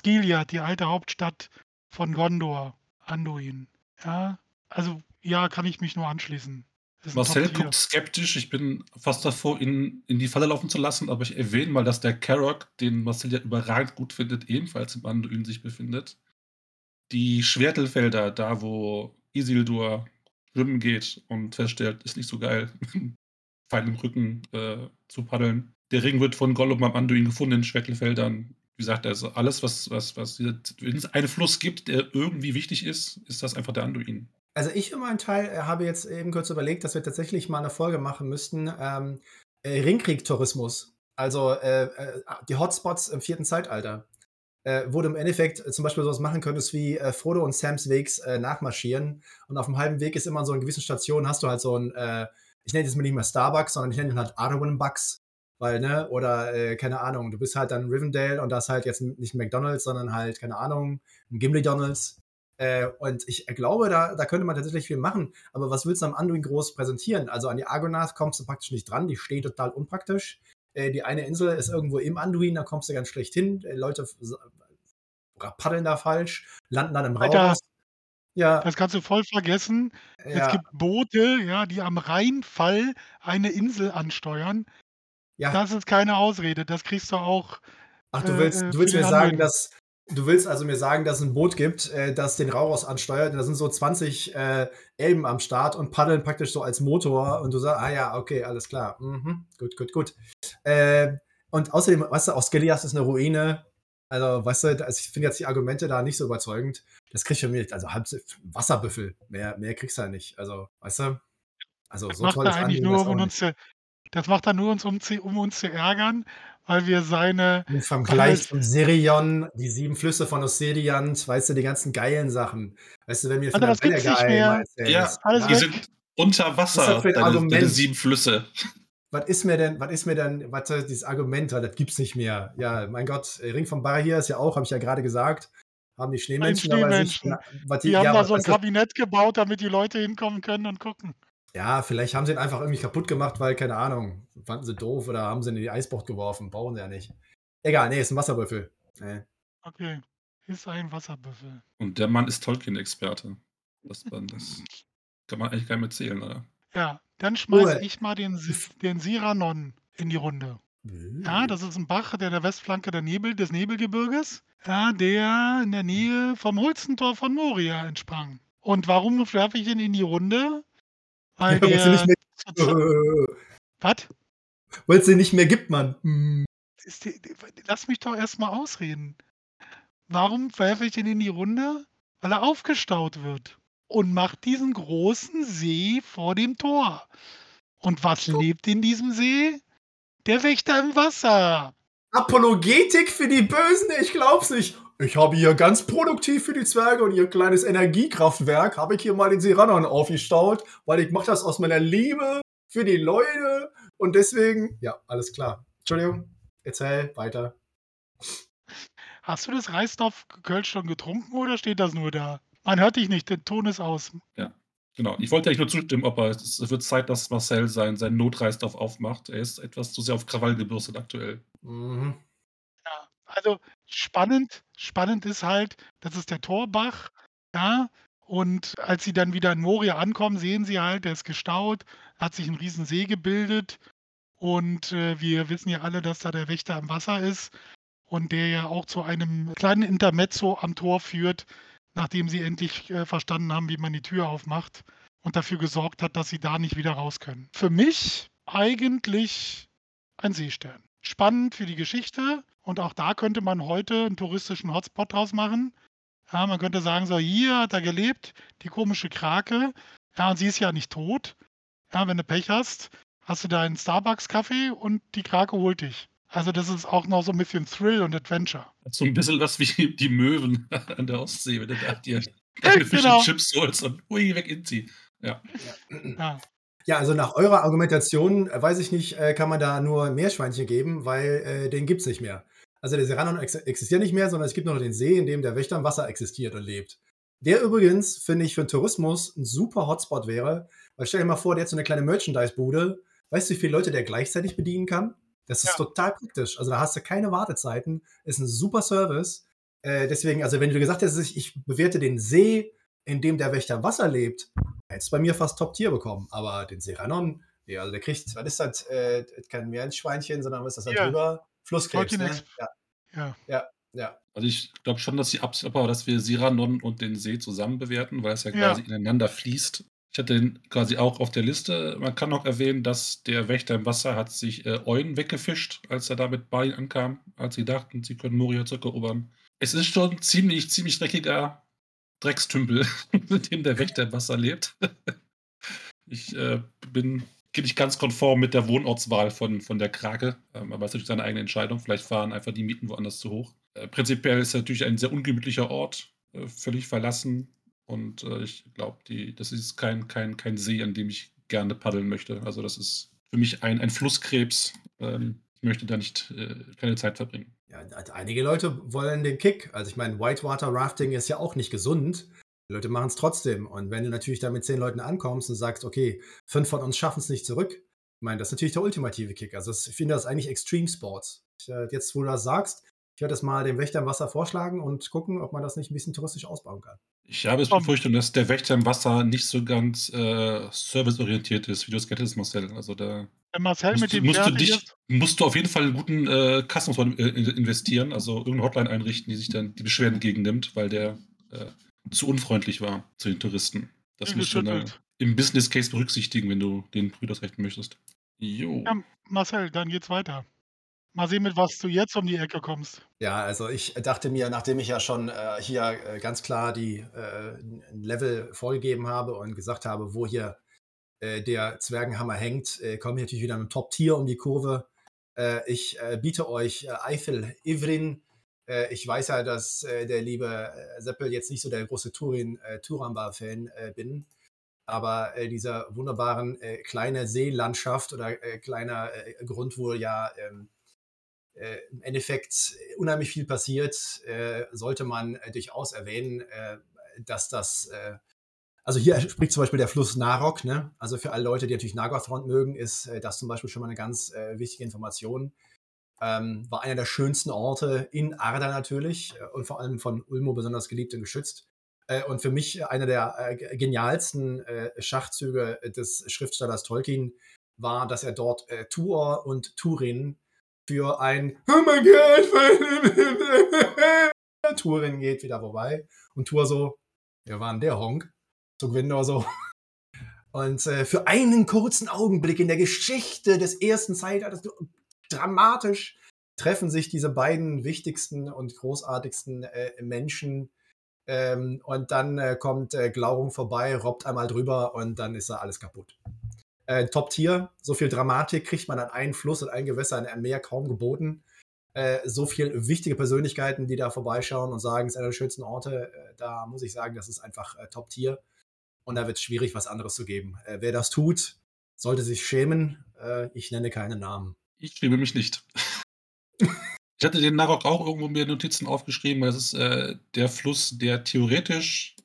Gilead, die alte Hauptstadt von Gondor, Anduin. Ja, also ja, kann ich mich nur anschließen. Marcel guckt skeptisch. Ich bin fast davor, ihn in die Falle laufen zu lassen, aber ich erwähne mal, dass der Karok, den Marcel ja überragend gut findet, ebenfalls im Anduin sich befindet. Die Schwertelfelder, da wo Isildur schwimmen geht und feststellt, ist nicht so geil, Pfeil im Rücken äh, zu paddeln. Der Ring wird von Gollum am Anduin gefunden in Schwertelfeldern. Wie gesagt, also alles, was, was, was, wenn es einen Fluss gibt, der irgendwie wichtig ist, ist das einfach der Anduin. Also ich für meinen Teil äh, habe jetzt eben kurz überlegt, dass wir tatsächlich mal eine Folge machen müssten. Ähm, äh, Ringkrieg-Tourismus. Also äh, äh, die Hotspots im vierten Zeitalter. Äh, wo du im Endeffekt zum Beispiel sowas machen könntest wie Frodo und Sams Wegs nachmarschieren. Und auf dem halben Weg ist immer so in gewissen Stationen hast du halt so ein, ich nenne das mal nicht mehr Starbucks, sondern ich nenne ihn halt Arwen Bucks. Weil, ne, oder keine Ahnung, du bist halt dann Rivendell und da ist halt jetzt nicht McDonalds, sondern halt, keine Ahnung, ein Gimli Donalds. Äh, und ich glaube, da, da könnte man tatsächlich viel machen. Aber was willst du am Anduin groß präsentieren? Also an die Argonath kommst du praktisch nicht dran, die steht total unpraktisch. Äh, die eine Insel ist irgendwo im Anduin, da kommst du ganz schlecht hin. Äh, Leute paddeln da falsch, landen dann im Raum. Ja. Das kannst du voll vergessen. Ja. Es gibt Boote, ja, die am Rheinfall eine Insel ansteuern. Ja. Das ist keine Ausrede. Das kriegst du auch. Ach, du willst, äh, du willst mir sagen, dass Du willst also mir sagen, dass es ein Boot gibt, äh, das den Rauros ansteuert. Da sind so 20 äh, Elben am Start und paddeln praktisch so als Motor. Und du sagst, ah ja, okay, alles klar. Mhm, gut, gut, gut. Äh, und außerdem, weißt du, auch Skelias ist eine Ruine. Also, weißt du, also ich finde jetzt die Argumente da nicht so überzeugend. Das kriegst du mir, also halb Wasserbüffel. Mehr, mehr kriegst du ja nicht. Also, weißt du? Also, das so macht toll er eigentlich nur, um uns zu, das macht er nur, uns, um, um uns zu ärgern, weil wir seine. Im Vergleich von Sirion, die sieben Flüsse von Ossiriant, weißt du, die ganzen geilen Sachen. Weißt du, wenn mir von der nicht mehr. Ja, alles die weg. sind unter Wasser, deine, deine sieben Flüsse. Was ist mir denn, was ist mir denn, warte, dieses Argument, das gibt's nicht mehr. Ja, mein Gott, Ring von Bahia ist ja auch, habe ich ja gerade gesagt, haben die Schneemenschen, Schneemenschen. aber sich, die, die haben ja, da so ein Kabinett gebaut, damit die Leute hinkommen können und gucken. Ja, vielleicht haben sie ihn einfach irgendwie kaputt gemacht, weil, keine Ahnung, fanden sie doof oder haben sie ihn in die Eisbucht geworfen. Brauchen sie ja nicht. Egal, nee, ist ein Wasserbüffel. Nee. Okay, ist ein Wasserbüffel. Und der Mann ist Tolkien-Experte. Das, das kann man eigentlich gar nicht mehr zählen, oder? Ja, dann schmeiße oh, ich mal den, den Siranon in die Runde. Ja, das ist ein Bach, der der Westflanke der Nebel, des Nebelgebirges, ja, der in der Nähe vom Holzentor von Moria entsprang. Und warum werfe ich ihn in die Runde? Weil ja, der. Nicht mehr... Was? Weil es den nicht mehr gibt, Mann. Hm. Die, lass mich doch erstmal ausreden. Warum werfe ich den in die Runde? Weil er aufgestaut wird und macht diesen großen See vor dem Tor. Und was oh. lebt in diesem See? Der Wächter im Wasser. Apologetik für die Bösen? Ich glaub's nicht. Ich habe hier ganz produktiv für die Zwerge und ihr kleines Energiekraftwerk, habe ich hier mal den Siranon aufgestaut, weil ich mache das aus meiner Liebe für die Leute und deswegen, ja, alles klar. Entschuldigung, erzähl weiter. Hast du das Reisdorf Kölsch schon getrunken oder steht das nur da? Man hört dich nicht, der Ton ist aus. Ja, genau. Ich wollte eigentlich nur zustimmen, aber es wird Zeit, dass Marcel sein, sein Notreisdorf aufmacht. Er ist etwas zu sehr auf Krawall gebürstet aktuell. Mhm. Ja, also spannend, spannend ist halt, das ist der Torbach, ja, und als sie dann wieder in Moria ankommen, sehen sie halt, der ist gestaut, hat sich ein riesen See gebildet und äh, wir wissen ja alle, dass da der Wächter im Wasser ist und der ja auch zu einem kleinen Intermezzo am Tor führt, nachdem sie endlich äh, verstanden haben, wie man die Tür aufmacht. und dafür gesorgt hat, dass sie da nicht wieder raus können. Für mich eigentlich ein Seestern. Spannend für die Geschichte und auch da könnte man heute einen touristischen Hotspot draus machen. Ja, man könnte sagen, so hier hat er gelebt, die komische Krake. Ja, und sie ist ja nicht tot. Ja, wenn du Pech hast, hast du deinen Starbucks-Kaffee und die Krake holt dich. Also das ist auch noch so ein bisschen Thrill und Adventure. So ein bisschen was wie die Möwen an der Ostsee, wenn du da dir deine Genau. and Chips holst und ui, weg in sie. Ja. Ja, Ja, also nach eurer Argumentation, äh, weiß ich nicht, äh, kann man da nur Meerschweinchen geben, weil äh, den gibt es nicht mehr. Also der Serranon ex existiert nicht mehr, sondern es gibt nur noch den See, in dem der Wächter im Wasser existiert und lebt. Der übrigens, finde ich, für den Tourismus ein super Hotspot wäre, weil stell dir mal vor, der hat so eine kleine Merchandise-Bude. Weißt du, wie viele Leute der gleichzeitig bedienen kann? Das ist Ja. total praktisch. Also da hast du keine Wartezeiten, ist ein super Service. Äh, deswegen, also wenn du gesagt hättest, ich, ich bewerte den See, in dem der Wächter im Wasser lebt, hättest du bei mir fast Top-Tier bekommen. Aber den Serranon, ja, also der kriegt, was ist das? Äh, kein Meerschweinchen, sondern was ist das da Ja. drüber? Flusskrebs, ne? Ja, ja. ja, ja. Also ich glaube schon, dass die Absicht war, dass wir Siranon und den See zusammen bewerten, weil es ja Ja. quasi ineinander fließt. Ich hatte den quasi auch auf der Liste. Man kann noch erwähnen, dass der Wächter im Wasser hat sich äh, Euen weggefischt, als er da mit Balin ankam, als sie dachten, sie können Moria zurückerobern. Es ist schon ein ziemlich, ziemlich dreckiger Dreckstümpel, mit dem der Wächter im Wasser lebt. Ich äh, bin nicht ganz konform mit der Wohnortswahl von, von der Krake, ähm, aber es ist natürlich seine eigene Entscheidung. Vielleicht fahren einfach die Mieten woanders zu hoch. Äh, prinzipiell ist es natürlich ein sehr ungemütlicher Ort, äh, völlig verlassen. Und äh, ich glaube, das ist kein, kein, kein See, an dem ich gerne paddeln möchte. Also das ist für mich ein, ein Flusskrebs. Ähm, ich möchte da nicht äh, keine Zeit verbringen. Ja, einige Leute wollen den Kick. Also ich meine, Whitewater Rafting ist ja auch nicht gesund. Die Leute machen es trotzdem. Und wenn du natürlich da mit zehn Leuten ankommst und sagst, okay, fünf von uns schaffen es nicht zurück, ich meine, das ist natürlich der ultimative Kick. Also ich finde das eigentlich Extreme Sports. Äh, jetzt, wo du das sagst, ich werde das mal dem Wächter im Wasser vorschlagen und gucken, ob man das nicht ein bisschen touristisch ausbauen kann. Ich habe es Tom. befürchtet, dass der Wächter im Wasser nicht so ganz äh, serviceorientiert ist, wie du es kennst, Marcel. Also da Marcel mit musst, du- dem musst, du dich, musst du auf jeden Fall einen guten äh, Customer Support, äh, investieren, also irgendeine Hotline einrichten, die sich dann die Beschwerden entgegennimmt, weil der äh, zu unfreundlich war zu den Touristen. Das du dann im Business Case berücksichtigen, wenn du den Brüders rechten möchtest. Jo. Ja, Marcel, dann geht's weiter. Mal sehen, mit was du jetzt um die Ecke kommst. Ja, also ich dachte mir, nachdem ich ja schon äh, hier äh, ganz klar die äh, Level vorgegeben habe und gesagt habe, wo hier äh, der Zwergenhammer hängt, äh, komme ich natürlich wieder mit einem Top-Tier um die Kurve. Äh, ich äh, biete euch äh, Eifel Ivrin. Äh, ich weiß ja, dass äh, der liebe äh, Seppel jetzt nicht so der große Turin, äh, Turamba-Fan äh, bin. Aber äh, dieser wunderbaren äh, kleine Seelandschaft oder kleiner Grund, wo ja ähm, äh, im Endeffekt unheimlich viel passiert, sollte man durchaus erwähnen, äh, dass das, also hier spricht zum Beispiel der Fluss Narok, ne? also für alle Leute, die natürlich Nagothrond mögen, ist äh, das zum Beispiel schon mal eine ganz äh, wichtige Information. Ähm, war einer der schönsten Orte in Arda natürlich äh, und vor allem von Ulmo besonders geliebt und geschützt. Äh, und für mich einer der äh, genialsten äh, Schachzüge des Schriftstellers Tolkien war, dass er dort äh, Tuor und Turin für ein Oh mein Gott, Turin geht wieder vorbei. Und Tur so, wir waren der Honk. Zu Gwendor so. Und äh, für einen kurzen Augenblick in der Geschichte des ersten Zeitalters, dramatisch, treffen sich diese beiden wichtigsten und großartigsten äh, Menschen. Ähm, und dann äh, kommt äh, Glaurung vorbei, robbt einmal drüber und dann ist da alles kaputt. Äh, Top-Tier, so viel Dramatik kriegt man an einen Fluss und ein Gewässer in einem Meer kaum geboten. Äh, so viele wichtige Persönlichkeiten, die da vorbeischauen und sagen, es ist einer der schönsten Orte. Äh, da muss ich sagen, das ist einfach äh, Top-Tier. Und da wird es schwierig, was anderes zu geben. Äh, wer das tut, sollte sich schämen. Äh, ich nenne keine Namen. Ich schäme mich nicht. Ich hatte den Narok auch irgendwo mir Notizen aufgeschrieben, weil das ist äh, der Fluss, der theoretisch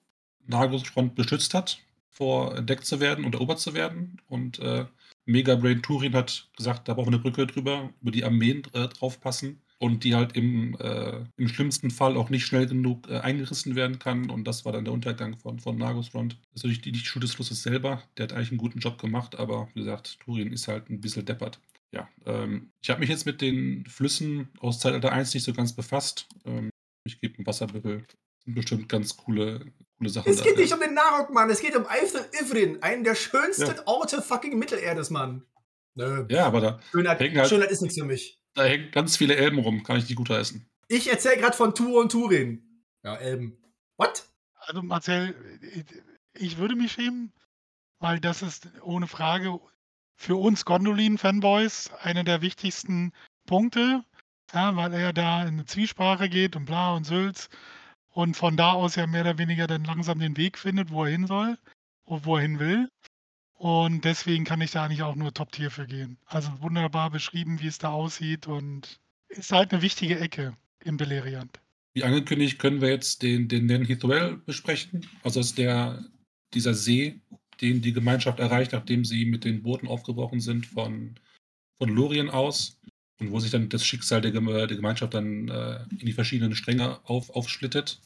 Nagelfront beschützt hat, vor entdeckt zu werden und erobert zu werden. Und äh, Megabrain Turin hat gesagt, da brauchen wir eine Brücke drüber, über die Armeen äh, draufpassen und die halt im, äh, im schlimmsten Fall auch nicht schnell genug äh, eingerissen werden kann. Und das war dann der Untergang von, von Nagelsfront. Das ist natürlich die, die Schuld des Flusses selber. Der hat eigentlich einen guten Job gemacht, aber wie gesagt, Turin ist halt ein bisschen deppert. Ja, ähm, ich habe mich jetzt mit den Flüssen aus Zeitalter 1 nicht so ganz befasst. Ähm, ich gebe einen Wasserbüffel. Sind bestimmt ganz coole, coole coole Sachen. Es geht da, nicht ja. um den Narok, Mann. Es geht um Eifel Ivrin, einen der schönsten ja. Orte fucking Mittelerdes, Mann. Nö. Ja, aber da. Schönheit, halt, Schönheit ist nichts für mich. Da hängen ganz viele Elben rum. Kann ich die gut heißen. Ich erzähle gerade von Tour und Turin. Ja, Elben. What? Also, Marcel, ich würde mich schämen, weil das ist ohne Frage für uns Gondolin-Fanboys einer der wichtigsten Punkte, ja, weil er da in eine Zwiesprache geht und bla und Sülz und von da aus ja mehr oder weniger dann langsam den Weg findet, wo er hin soll und wo er hin will. Und deswegen kann ich da eigentlich auch nur Top-Tier für gehen. Also wunderbar beschrieben, wie es da aussieht und ist halt eine wichtige Ecke im Beleriand. Wie angekündigt, können wir jetzt den, den Nen Hithuel besprechen. Also ist der, dieser See, den die Gemeinschaft erreicht, nachdem sie mit den Booten aufgebrochen sind von, von Lorien aus. Und wo sich dann das Schicksal der, der Gemeinschaft dann äh, in die verschiedenen Stränge auf, aufsplittet.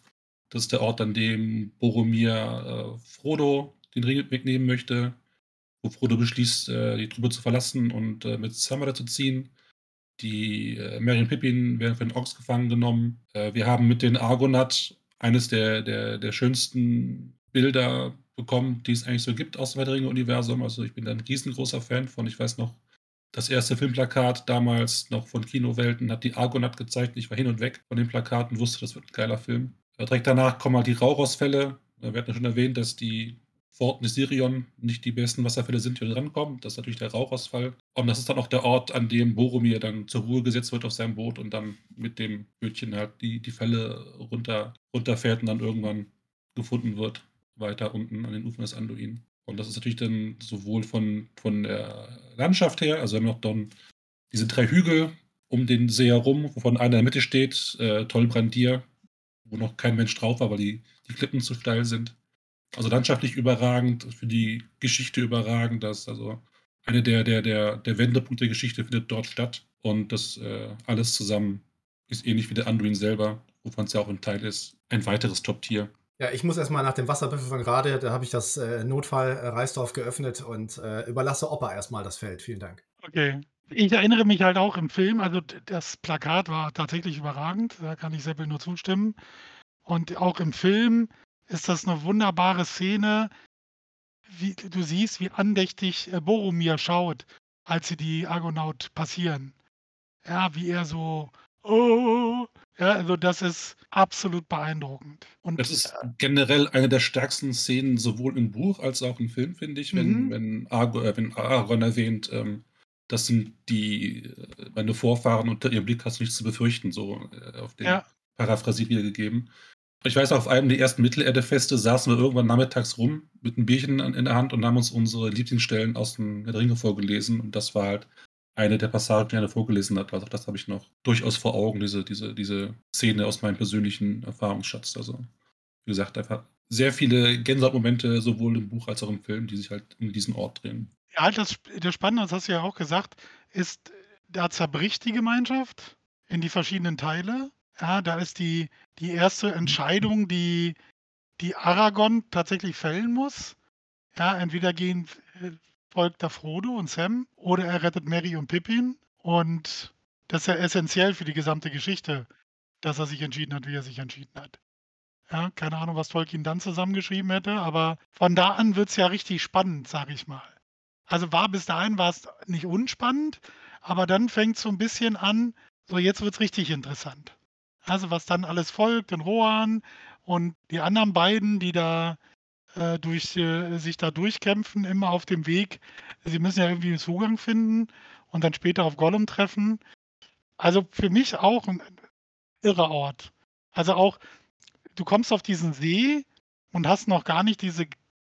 Das ist der Ort, an dem Boromir äh, Frodo den Ring wegnehmen möchte, wo Frodo beschließt, äh, die Truppe zu verlassen und äh, mit Sam zu ziehen. Die äh, Merry und Pippin werden von den Orks gefangen genommen. Äh, wir haben mit den Argonath eines der, der, der schönsten Bilder bekommen, die es eigentlich so gibt aus dem Ringe-Universum. Also ich bin da ein riesengroßer Fan von. Ich weiß noch, das erste Filmplakat damals noch von Kinowelten hat die Argonath gezeigt. Ich war hin und weg von den Plakaten, wusste, das wird ein geiler Film. Direkt danach kommen halt die Rauchausfälle. Wir hatten schon erwähnt, dass die Fort Sirion nicht die besten Wasserfälle sind, die da drankommen. Das ist natürlich der Rauchausfall. Und das ist dann auch der Ort, an dem Boromir dann zur Ruhe gesetzt wird auf seinem Boot und dann mit dem Bötchen halt die, die Fälle runter, runterfährt und dann irgendwann gefunden wird, weiter unten an den Ufern des Anduin. Und das ist natürlich dann sowohl von, von der Landschaft her, also wir haben noch dann diese drei Hügel um den See herum, wovon einer in der Mitte steht, äh, Tollbrandir, wo noch kein Mensch drauf war, weil die, die Klippen zu steil sind. Also landschaftlich überragend, für die Geschichte überragend. Das also eine der, der, der, der Wendepunkte der Geschichte findet dort statt. Und das äh, alles zusammen ist ähnlich wie der Anduin selber, wovon es ja auch ein Teil ist, ein weiteres Top-Tier. Ja, ich muss erstmal nach dem Wasserbüffel von gerade, da habe ich das äh, Notfall-Reisdorf geöffnet und äh, überlasse Opa erstmal das Feld. Vielen Dank. Okay. Ich erinnere mich halt auch im Film, also das Plakat war tatsächlich überragend, da kann ich Seppel nur zustimmen. Und auch im Film ist das eine wunderbare Szene. Wie, du siehst, wie andächtig äh, Boromir schaut, als sie die Argonaut passieren. Ja, wie er so, oh, ja, also das ist absolut beeindruckend. Und das ist generell eine der stärksten Szenen sowohl im Buch als auch im Film, finde ich, wenn, mhm. wenn, Argo, äh, wenn Aragorn erwähnt, ähm, das sind die, äh, meine Vorfahren unter ihrem Blick hast du nichts zu befürchten, so äh, auf den ja. Paraphrasie wiedergegeben. Ich weiß, auf einem der ersten Mittelerde-Feste saßen wir irgendwann nachmittags rum mit einem Bierchen in der Hand und haben uns unsere Lieblingsstellen aus dem Ringe vorgelesen. Und das war halt eine der Passagen, die er vorgelesen hat. Also das habe ich noch durchaus vor Augen, diese, diese, diese Szene aus meinem persönlichen Erfahrungsschatz. Also, wie gesagt, einfach sehr viele Gänsehautmomente, sowohl im Buch als auch im Film, die sich halt in diesem Ort drehen. Ja, das, das Spannende, das hast du ja auch gesagt, ist, da zerbricht die Gemeinschaft in die verschiedenen Teile ja, da ist die, die erste Entscheidung, die, die Aragorn tatsächlich fällen muss. Ja, entweder gehen, äh, folgt da Frodo und Sam oder er rettet Mary und Pippin. Und das ist ja essentiell für die gesamte Geschichte, dass er sich entschieden hat, wie er sich entschieden hat. Ja, keine Ahnung, was Tolkien dann zusammengeschrieben hätte, aber von da an wird es ja richtig spannend, sage ich mal. Also war bis dahin war es nicht unspannend, aber dann fängt es so ein bisschen an, so jetzt wird es richtig interessant. Also was dann alles folgt, den Rohan und die anderen beiden, die da äh, durch, äh, sich da durchkämpfen, immer auf dem Weg. Sie müssen ja irgendwie einen Zugang finden und dann später auf Gollum treffen. Also für mich auch ein irrer Ort. Also auch, du kommst auf diesen See und hast noch gar nicht diese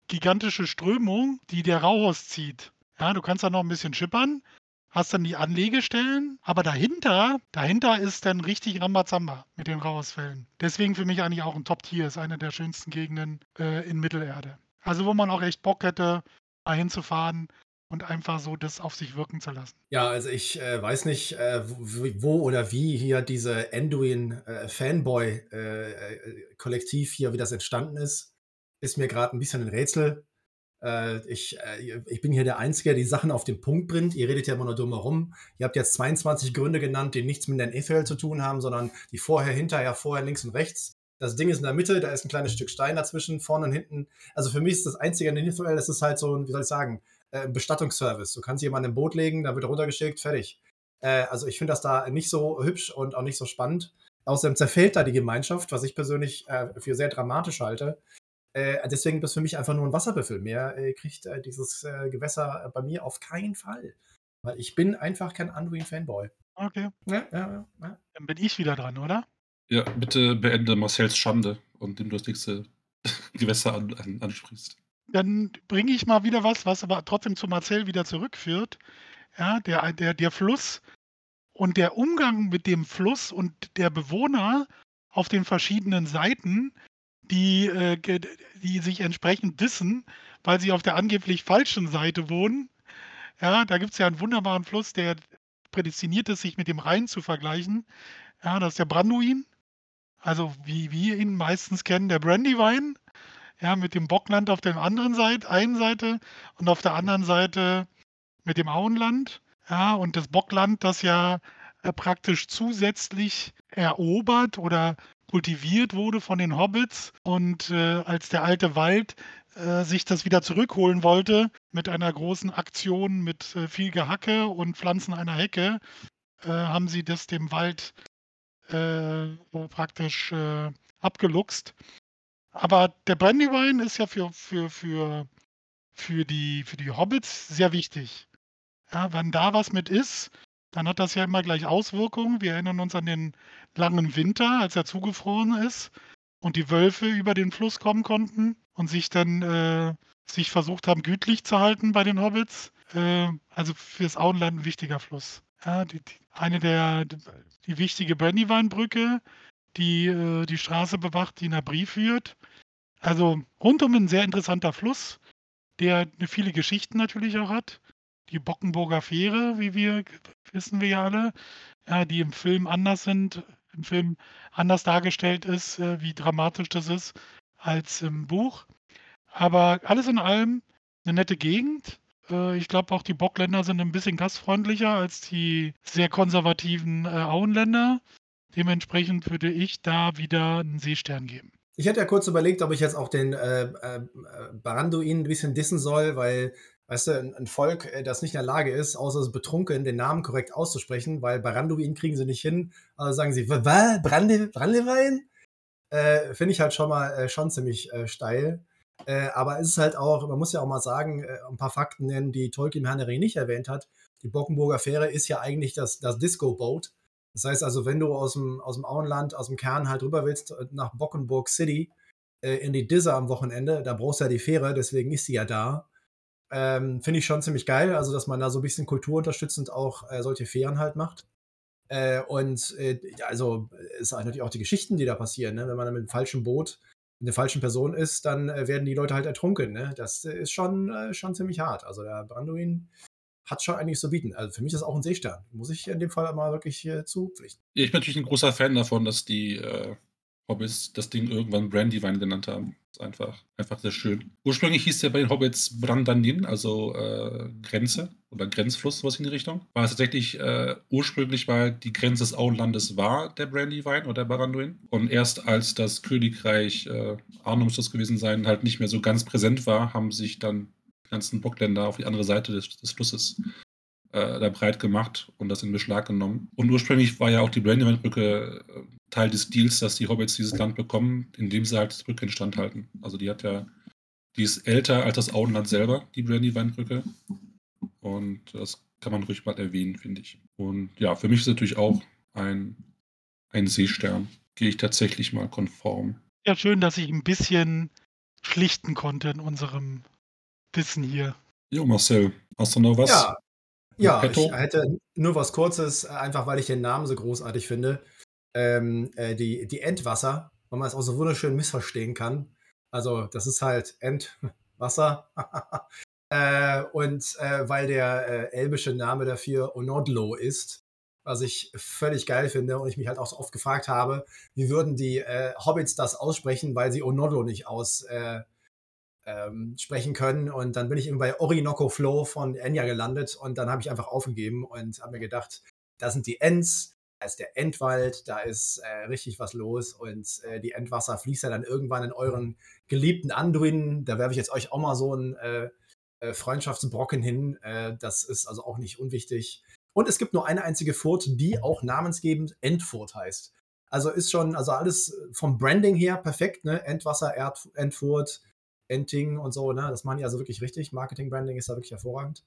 gigantische Strömung, die der Rauhaus zieht. Ja, du kannst da noch ein bisschen schippern, hast dann die Anlegestellen, aber dahinter, dahinter ist dann richtig Rambazamba mit den Rauhausfällen. Deswegen für mich eigentlich auch ein Top-Tier, ist eine der schönsten Gegenden äh, in Mittelerde. Also wo man auch echt Bock hätte, mal hinzufahren und einfach so das auf sich wirken zu lassen. Ja, also ich äh, weiß nicht, äh, wo, oder wie hier diese Enduin äh, äh, äh, hier, wie das entstanden ist, ist mir gerade ein bisschen ein Rätsel. Äh, ich, äh, ich bin hier der Einzige, der die Sachen auf den Punkt bringt. Ihr redet ja immer nur dumm herum. Ihr habt jetzt 22 Gründe genannt, die nichts mit den Ethel zu tun haben, sondern die vorher, hinterher, vorher, links und rechts. Das Ding ist in der Mitte, da ist ein kleines Stück Stein dazwischen, vorne und hinten. Also für mich ist das einzige an den Hilfsmittel, das ist halt so ein, wie soll ich sagen, äh, ein Bestattungsservice. Du kannst jemanden im Boot legen, dann wird er runtergeschickt, fertig. Also ich finde das da nicht so hübsch und auch nicht so spannend. Außerdem zerfällt da die Gemeinschaft, was ich persönlich für sehr dramatisch halte. Äh, deswegen ist das für mich einfach nur ein Wasserbüffel. Mehr äh, kriegt äh, dieses äh, Gewässer bei mir auf keinen Fall. Weil ich bin einfach kein Anduin-Fanboy. Okay. Ja, ja, ja. Dann bin ich wieder dran, oder? Ja, bitte beende Marcells Schande und dem du das nächste Gewässer an, an, ansprichst. Dann bringe ich mal wieder was, was aber trotzdem zu Marcel wieder zurückführt. Ja, der, der, der Fluss und der Umgang mit dem Fluss und der Bewohner auf den verschiedenen Seiten, die, äh, die sich entsprechend dissen, weil sie auf der angeblich falschen Seite wohnen. Ja, da gibt es ja einen wunderbaren Fluss, der prädestiniert ist, sich mit dem Rhein zu vergleichen. Ja, das ist der Branduin. Also wie wir ihn meistens kennen, der Brandywein. Ja, mit dem Bockland auf der anderen Seite, einen Seite und auf der anderen Seite mit dem Auenland. Ja, und das Bockland, das ja äh, praktisch zusätzlich erobert oder kultiviert wurde von den Hobbits. Und äh, als der alte Wald äh, sich das wieder zurückholen wollte mit einer großen Aktion mit äh, viel Gehacke und Pflanzen einer Hecke, äh, haben sie das dem Wald äh, praktisch abgeluchst. Aber der Brandywein ist ja für, für, für, für, die, für die Hobbits sehr wichtig. Ja, wenn da was mit ist, dann hat das ja immer gleich Auswirkungen. Wir erinnern uns an den langen Winter, als er zugefroren ist und die Wölfe über den Fluss kommen konnten und sich dann äh, sich versucht haben, gütlich zu halten bei den Hobbits. Äh, also fürs Auenland ein wichtiger Fluss. Ja, die, die, eine der die wichtige Brandywine-Brücke, die äh, die Straße bewacht, die nach Brief führt. Also rundum ein sehr interessanter Fluss, der viele Geschichten natürlich auch hat die Bockenburger Fähre, wie wir wissen wir ja alle, ja, die im Film anders sind, im Film anders dargestellt ist, äh, wie dramatisch das ist als im Buch. Aber alles in allem eine nette Gegend. Äh, ich glaube auch die Bockländer sind ein bisschen gastfreundlicher als die sehr konservativen äh, Auenländer. Dementsprechend würde ich da wieder einen Seestern geben. Ich hätte ja kurz überlegt, ob ich jetzt auch den äh, äh, Baranduin ein bisschen dissen soll, weil weißt du, ein, ein Volk, äh, das nicht in der Lage ist, außer betrunken, den Namen korrekt auszusprechen, weil Baranduin kriegen sie nicht hin, also sagen sie, was, Brande, Brandewein? Äh, Finde ich halt schon mal äh, schon ziemlich äh, steil. Äh, aber es ist halt auch, man muss ja auch mal sagen, äh, ein paar Fakten nennen, die Tolkien Herr nicht erwähnt hat. Die Bockenburger Fähre ist ja eigentlich das, das Disco-Boat. Das heißt also, wenn du aus dem, aus dem Auenland, aus dem Kern halt rüber willst, nach Bockenburg City, in die Disse am Wochenende, da brauchst du ja die Fähre, deswegen ist sie ja da. Ähm, Finde ich schon ziemlich geil, also dass man da so ein bisschen kulturunterstützend auch äh, solche Fähren halt macht. Äh, und äh, also ist natürlich auch die Geschichten, die da passieren. Ne? Wenn man mit dem falschen Boot mit der falschen Person ist, dann äh, werden die Leute halt ertrunken. Ne? Das äh, ist schon, äh, schon ziemlich hart. Also der Branduin hat schon einiges zu bieten. Also für mich ist auch ein Seestern. Muss ich in dem Fall mal wirklich zupflichten. Ich bin natürlich ein großer Fan davon, dass die Hobbits das Ding irgendwann Brandywine genannt haben. Das ist einfach, einfach sehr schön. Ursprünglich hieß der bei den Hobbits Brandanin, also äh, Grenze oder Grenzfluss, was in die Richtung. War es tatsächlich, äh, ursprünglich war die Grenze des Auenlandes war der Brandywine oder der Baranduin. Und erst als das Königreich äh, Arnum muss gewesen sein, halt nicht mehr so ganz präsent war, haben sich dann die ganzen Bockländer auf die andere Seite des, des Flusses äh, da breit gemacht und das in Beschlag genommen. Und ursprünglich war ja auch die Brandywine-Brücke äh, Teil des Deals, dass die Hobbits dieses Land bekommen, indem sie halt die Brücke instand halten. Also die hat ja, die ist älter als das Auenland selber, die Brandywine-Brücke. Und das kann man ruhig mal erwähnen, finde ich. Und ja, für mich ist natürlich auch ein, ein Seestern. Gehe ich tatsächlich mal konform. Ja, schön, dass ich ein bisschen schlichten konnte in unserem Wissen hier. Jo, Marcel, hast du noch was? Ja, ja, ich hätte nur was Kurzes, einfach weil ich den Namen so großartig finde. Ähm, äh, die, die Endwasser, weil man es auch so wunderschön missverstehen kann. Also, das ist halt Endwasser. äh, und äh, weil der äh, elbische Name dafür Onodlo ist, was ich völlig geil finde und ich mich halt auch so oft gefragt habe, wie würden die äh, Hobbits das aussprechen, weil sie Onodlo nicht aus, äh, ähm, sprechen können. Und dann bin ich eben bei Orinoco Flow von Enya gelandet und dann habe ich einfach aufgegeben und habe mir gedacht, da sind die Ents, da ist der Endwald, da ist äh, richtig was los und äh, die Endwasser fließt ja dann irgendwann in euren geliebten Anduin. Da werfe ich jetzt euch auch mal so einen äh, äh Freundschaftsbrocken hin. Äh, das ist also auch nicht unwichtig. Und es gibt nur eine einzige Furt, die auch namensgebend Endfurt heißt. Also ist schon, also alles vom Branding her perfekt, ne? Endwasser, Erd, Endfurt, Enting und so, ne? Das machen die also wirklich richtig. Marketing-Branding ist da wirklich hervorragend.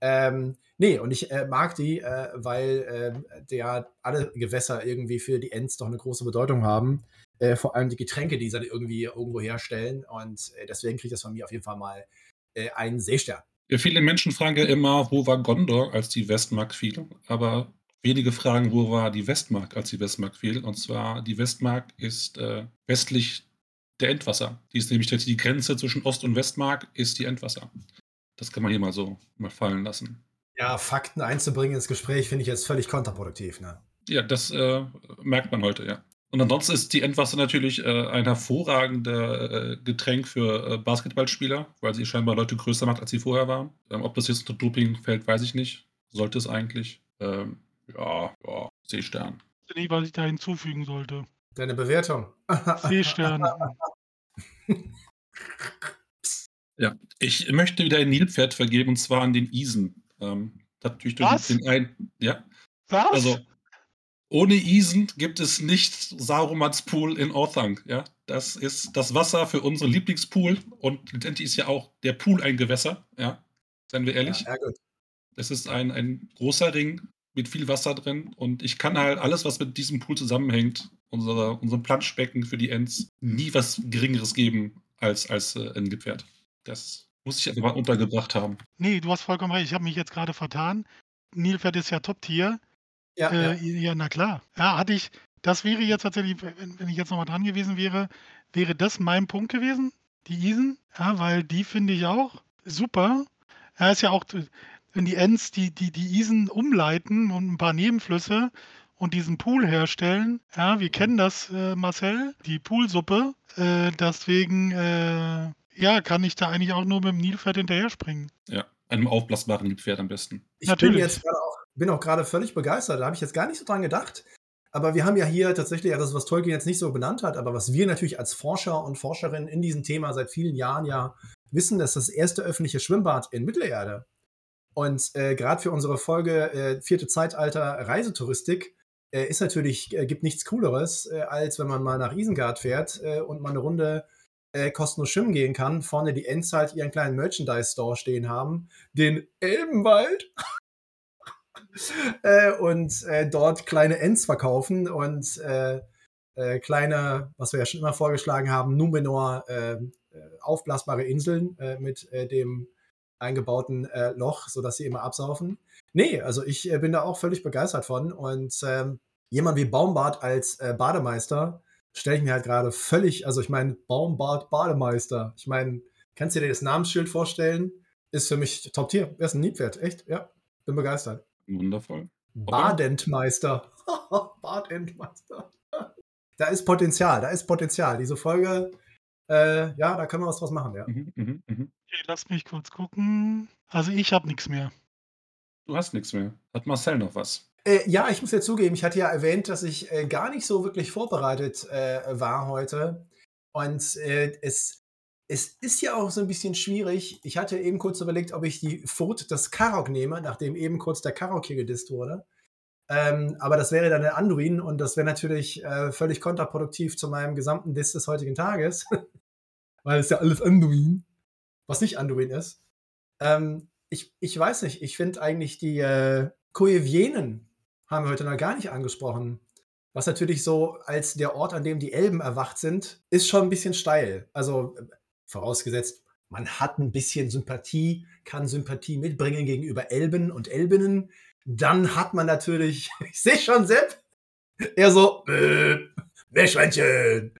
Ähm, nee, und ich äh, mag die, äh, weil äh, der alle Gewässer irgendwie für die Ents doch eine große Bedeutung haben. Äh, vor allem die Getränke, die sie dann irgendwie irgendwo herstellen. Und äh, deswegen kriegt das von mir auf jeden Fall mal äh, einen Seestern. Viele Menschen fragen ja immer, wo war Gondor, als die Westmark fiel? Aber wenige fragen, wo war die Westmark, als die Westmark fiel? Und zwar, die Westmark ist westlich der Endwasser. Die ist nämlich die Grenze zwischen Ost- und Westmark, ist die Endwasser. Das kann man hier mal so mal fallen lassen. Ja, Fakten einzubringen ins Gespräch finde ich jetzt völlig kontraproduktiv. Ne? Ja, das äh, merkt man heute, ja. Und ansonsten ist die Endwasser natürlich äh, ein hervorragender äh, Getränk für äh, Basketballspieler, weil sie scheinbar Leute größer macht, als sie vorher waren. Ähm, ob das jetzt unter Doping fällt, weiß ich nicht. Sollte es eigentlich. Ähm, ja, ja, Seestern. Ich weiß nicht, was ich da hinzufügen sollte. Deine Bewertung. Seestern. Ja, ich möchte wieder ein Nilpferd vergeben und zwar an den Isen. Ähm, natürlich durch Was? den einen. Ja. Was? Also, ohne Isen gibt es nicht Sarumans Pool in Orthang. Ja, das ist das Wasser für unseren Lieblingspool und letztendlich ist ja auch der Pool ein Gewässer. Ja, seien wir ehrlich. Ja, ja, gut. Es ist ein, ein großer Ring mit viel Wasser drin und ich kann halt alles, was mit diesem Pool zusammenhängt, unsere, unserem Planschbecken für die Ents, nie was Geringeres geben als, als äh, ein Nilpferd. Das muss ich einfach mal untergebracht haben. Nee, du hast vollkommen recht. Ich habe mich jetzt gerade vertan. Nilpferd ist ja Top-Tier. Ja, Äh, ja. ja, na klar. Ja, hatte ich das wäre jetzt tatsächlich, wenn wenn ich jetzt noch mal dran gewesen wäre, wäre das mein Punkt gewesen, die Isen. Ja, weil die finde ich auch super. Ja, ist ja auch, wenn die Ents die die die Isen umleiten und ein paar Nebenflüsse und diesen Pool herstellen. Ja, wir kennen das, äh, Marcel, die Poolsuppe. Äh, deswegen, äh, ja, kann ich da eigentlich auch nur mit dem Nilpferd hinterher springen. Ja, einem aufblasbaren Nilpferd am besten. Ich bin Natürlich. jetzt gerade auch, bin auch gerade völlig begeistert. Da habe ich jetzt gar nicht so dran gedacht. Aber wir haben ja hier tatsächlich, also das, was Tolkien jetzt nicht so benannt hat, aber was wir natürlich als Forscher und Forscherinnen in diesem Thema seit vielen Jahren ja wissen, das ist das erste öffentliche Schwimmbad in Mittelerde. Und äh, gerade für unsere Folge äh, Vierte Zeitalter Reisetouristik äh, ist natürlich, äh, gibt nichts Cooleres, äh, als wenn man mal nach Isengard fährt äh, und mal eine Runde äh, kostenlos schwimmen gehen kann. Vorne die halt ihren kleinen Merchandise-Store stehen haben, den Elbenwald. äh, und äh, dort kleine Ents verkaufen und äh, äh, kleine, was wir ja schon immer vorgeschlagen haben, Numenor äh, äh, aufblasbare Inseln äh, mit äh, dem eingebauten äh, Loch, sodass sie immer absaufen. Nee, also ich äh, bin da auch völlig begeistert von und ähm, jemand wie Baumbart als äh, Bademeister stelle ich mir halt gerade völlig, also ich meine, Baumbart Bademeister. Ich meine, kannst du dir das Namensschild vorstellen? Ist für mich top tier. Er ist ein Niedpferd, echt, ja. Bin begeistert. Wundervoll. Badentmeister. Badentmeister. da ist Potenzial, da ist Potenzial. Diese Folge, äh, ja, da können wir was draus machen, ja. Mhm, mhm, mhm. Okay, lass mich kurz gucken. Also ich habe nichts mehr. Du hast nichts mehr. Hat Marcel noch was? Äh, ja, ich muss ja zugeben, ich hatte ja erwähnt, dass ich äh, gar nicht so wirklich vorbereitet äh, war heute. Und äh, es, es ist ja auch so ein bisschen schwierig. Ich hatte eben kurz überlegt, ob ich die Furt des Karok nehme, nachdem eben kurz der Karok hier gedisst wurde. Ähm, aber das wäre dann der Anduin und das wäre natürlich äh, völlig kontraproduktiv zu meinem gesamten Diss des heutigen Tages. Weil es ja alles Anduin, was nicht Anduin ist. Ähm, ich, ich weiß nicht, ich finde eigentlich die äh, Koevienen haben wir heute noch gar nicht angesprochen. Was natürlich so als der Ort, an dem die Elben erwacht sind, ist schon ein bisschen steil. Also äh, vorausgesetzt, man hat ein bisschen Sympathie, kann Sympathie mitbringen gegenüber Elben und Elbinnen. Dann hat man natürlich, ich sehe schon Sepp, eher so, äh, Meerschweinchen.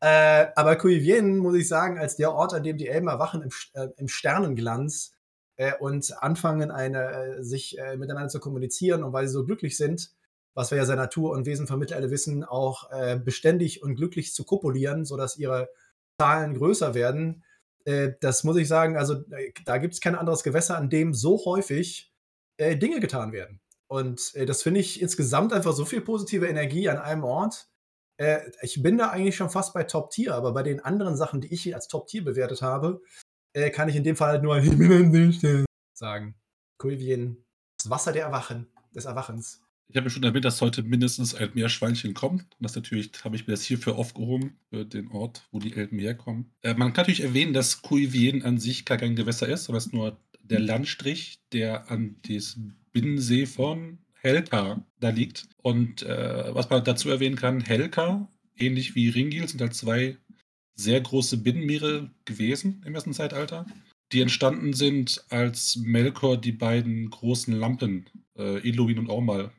Äh, aber Cuivien, muss ich sagen, als der Ort, an dem die Elben erwachen im, äh, im Sternenglanz äh, und anfangen, eine, äh, sich äh, miteinander zu kommunizieren und weil sie so glücklich sind, was wir ja seit Natur und Wesen Mittelerde wissen, auch äh, beständig und glücklich zu kopulieren, sodass ihre Zahlen größer werden. Das muss ich sagen, also da gibt es kein anderes Gewässer, an dem so häufig Dinge getan werden. Und das finde ich insgesamt einfach so viel positive Energie an einem Ort. Äh, ich bin da eigentlich schon fast bei Top Tier, aber bei den anderen Sachen, die ich als Top Tier bewertet habe, äh, kann ich in dem Fall halt nur sagen. Kulvien, das Wasser der Erwachen, des Erwachens. Ich habe schon erwähnt, dass heute mindestens ein Meerschweinchen kommt. Und das natürlich habe ich mir das hierfür aufgehoben, für den Ort, wo die Elben herkommen. Äh, man kann natürlich erwähnen, dass Kuivien an sich gar kein Gewässer ist, aber es ist nur der Landstrich, der an das Binnensee von Helka da liegt. Und äh, was man dazu erwähnen kann, Helka, ähnlich wie Ringil, sind halt zwei sehr große Binnenmeere gewesen im ersten Zeitalter, die entstanden sind, als Melkor die beiden großen Lampen, äh, Eloin und Ormal,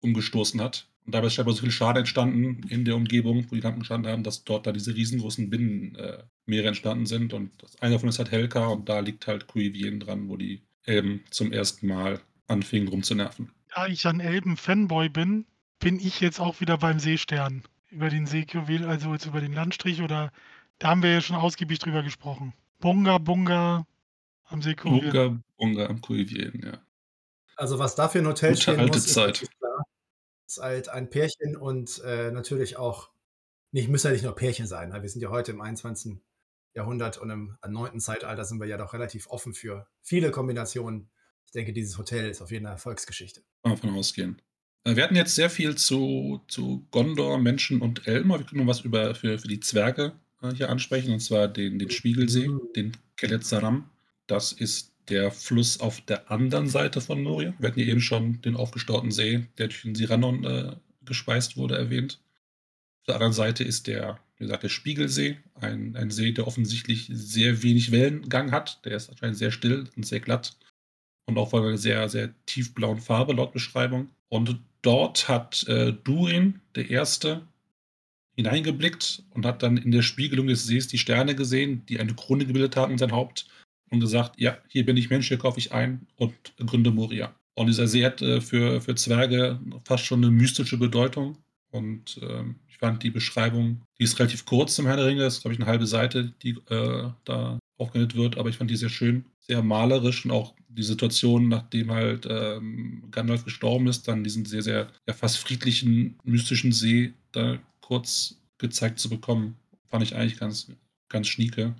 umgestoßen hat. Und dabei ist scheinbar so viel Schaden entstanden in der Umgebung, wo die Lampen gestanden haben, dass dort da diese riesengroßen Binnenmeere äh, entstanden sind. Und das, einer davon ist halt Helka und da liegt halt Kuivien dran, wo die Elben zum ersten Mal anfingen rumzunerven. Da ich ein Elben-Fanboy bin, bin ich jetzt auch wieder beim Seestern. Über den Seejuwel, also jetzt über den Landstrich oder da haben wir ja schon ausgiebig drüber gesprochen. Bunga Bunga am Seekuivien. Bunga Bunga am Kuivien, ja. Also was da für ein Hotel Gute stehen alte muss, ist Zeit. klar. Ist halt ein Pärchen und äh, natürlich auch, nicht, müssen ja nicht nur Pärchen sein. Ne? Wir sind ja heute im 21. Jahrhundert und im 9. Zeitalter sind wir ja doch relativ offen für viele Kombinationen. Ich denke, dieses Hotel ist auf jeden Fall Erfolgsgeschichte. Kann man davon ausgehen. Äh, Wir hatten jetzt sehr viel zu, zu Gondor, Menschen und Elmer. Wir können noch was über, für, für die Zwerge äh, hier ansprechen, und zwar den, den Spiegelsee, Mhm. den Keletzaram. Das ist der Fluss auf der anderen Seite von Moria. Wir hatten hier eben schon den aufgestauten See, der durch den Siranon äh, gespeist wurde, erwähnt. Auf der anderen Seite ist der, wie gesagt, der Spiegelsee, ein, ein See, der offensichtlich sehr wenig Wellengang hat. Der ist anscheinend sehr still und sehr glatt und auch von einer sehr, sehr tiefblauen Farbe laut Beschreibung. Und dort hat äh, Durin, der Erste, hineingeblickt und hat dann in der Spiegelung des Sees die Sterne gesehen, die eine Krone gebildet haben in sein Haupt und gesagt, ja, hier bin ich Mensch, hier kaufe ich ein und gründe Moria. Und dieser See hat äh, für, für Zwerge fast schon eine mystische Bedeutung. Und ähm, ich fand die Beschreibung, die ist relativ kurz im Herrn der Ringe, das ist, glaube ich, eine halbe Seite, die äh, da aufgewendet wird, aber ich fand die sehr schön, sehr malerisch und auch die Situation, nachdem halt ähm, Gandalf gestorben ist, dann diesen sehr, sehr ja, fast friedlichen, mystischen See da kurz gezeigt zu bekommen, fand ich eigentlich ganz, ganz schnieke.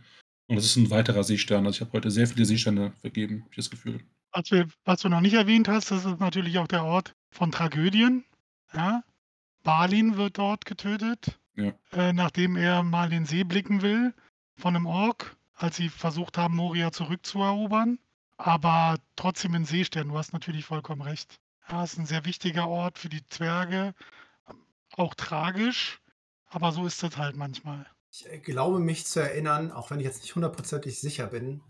Und das ist ein weiterer Seestern. Also ich habe heute sehr viele Seesterne vergeben, habe ich das Gefühl. Was, wir, was du noch nicht erwähnt hast, das ist natürlich auch der Ort von Tragödien. Ja? Balin wird dort getötet, Ja. äh, nachdem er mal den See blicken will von einem Ork, als sie versucht haben, Moria zurückzuerobern. Aber trotzdem ein Seestern, du hast natürlich vollkommen recht. Ja, ist ein sehr wichtiger Ort für die Zwerge, auch tragisch, aber so ist es halt manchmal. Ich äh, glaube mich zu erinnern, auch wenn ich jetzt nicht hundertprozentig sicher bin,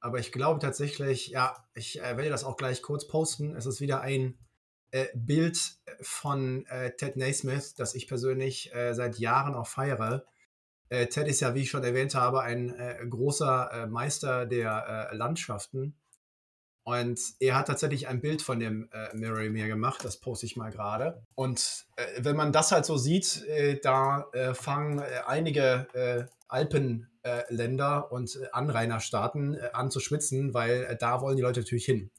aber ich glaube tatsächlich, ja, ich äh, werde das auch gleich kurz posten. Es ist wieder ein äh, Bild von äh, Ted Naismith, das ich persönlich äh, seit Jahren auch feiere. Äh, Ted ist ja, wie ich schon erwähnt habe, ein äh, großer äh, Meister der äh, Landschaften. Und er hat tatsächlich ein Bild von dem äh, Mirror gemacht, das poste ich mal gerade. Und äh, wenn man das halt so sieht, äh, da fangen einige Alpenländer und Anrainerstaaten an zu schwitzen, weil da wollen die Leute natürlich hin.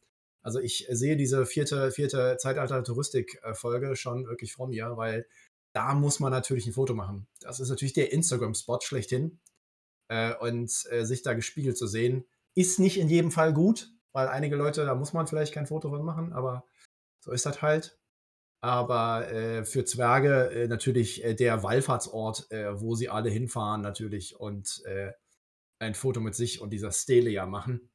Also ich sehe diese vierte, vierte Zeitalter-Touristik-Folge schon wirklich vor mir, weil da muss man natürlich ein Foto machen. Das ist natürlich der Instagram-Spot schlechthin. Äh, und äh, sich da gespiegelt zu sehen, ist nicht in jedem Fall gut, weil einige Leute, da muss man vielleicht kein Foto von machen, aber so ist das halt. Aber äh, für Zwerge äh, natürlich äh, der Wallfahrtsort, äh, wo sie alle hinfahren, natürlich und ein Foto mit sich und dieser Stele ja machen.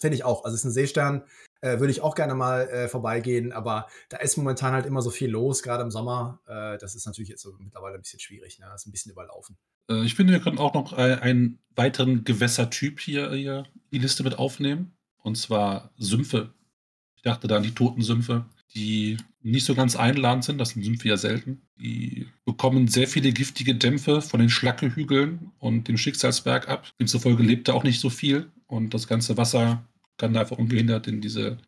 Finde ich auch. Also es ist ein Seestern, äh, würde ich auch gerne mal äh, vorbeigehen, aber da ist momentan halt immer so viel los, gerade im Sommer. Äh, das ist natürlich jetzt so mittlerweile ein bisschen schwierig, ne? Das ist ein bisschen überlaufen. Äh, ich finde, wir können auch noch äh, einen weiteren Gewässertyp hier, hier die Liste mit aufnehmen. Und zwar Sümpfe. Ich dachte da an die toten Sümpfe, die nicht so ganz einladend sind. Das sind Sümpfe ja selten. Die bekommen sehr viele giftige Dämpfe von den Schlackehügeln und dem Schicksalsberg ab. Demzufolge lebt da auch nicht so viel. Und das ganze Wasser kann da einfach ungehindert in diese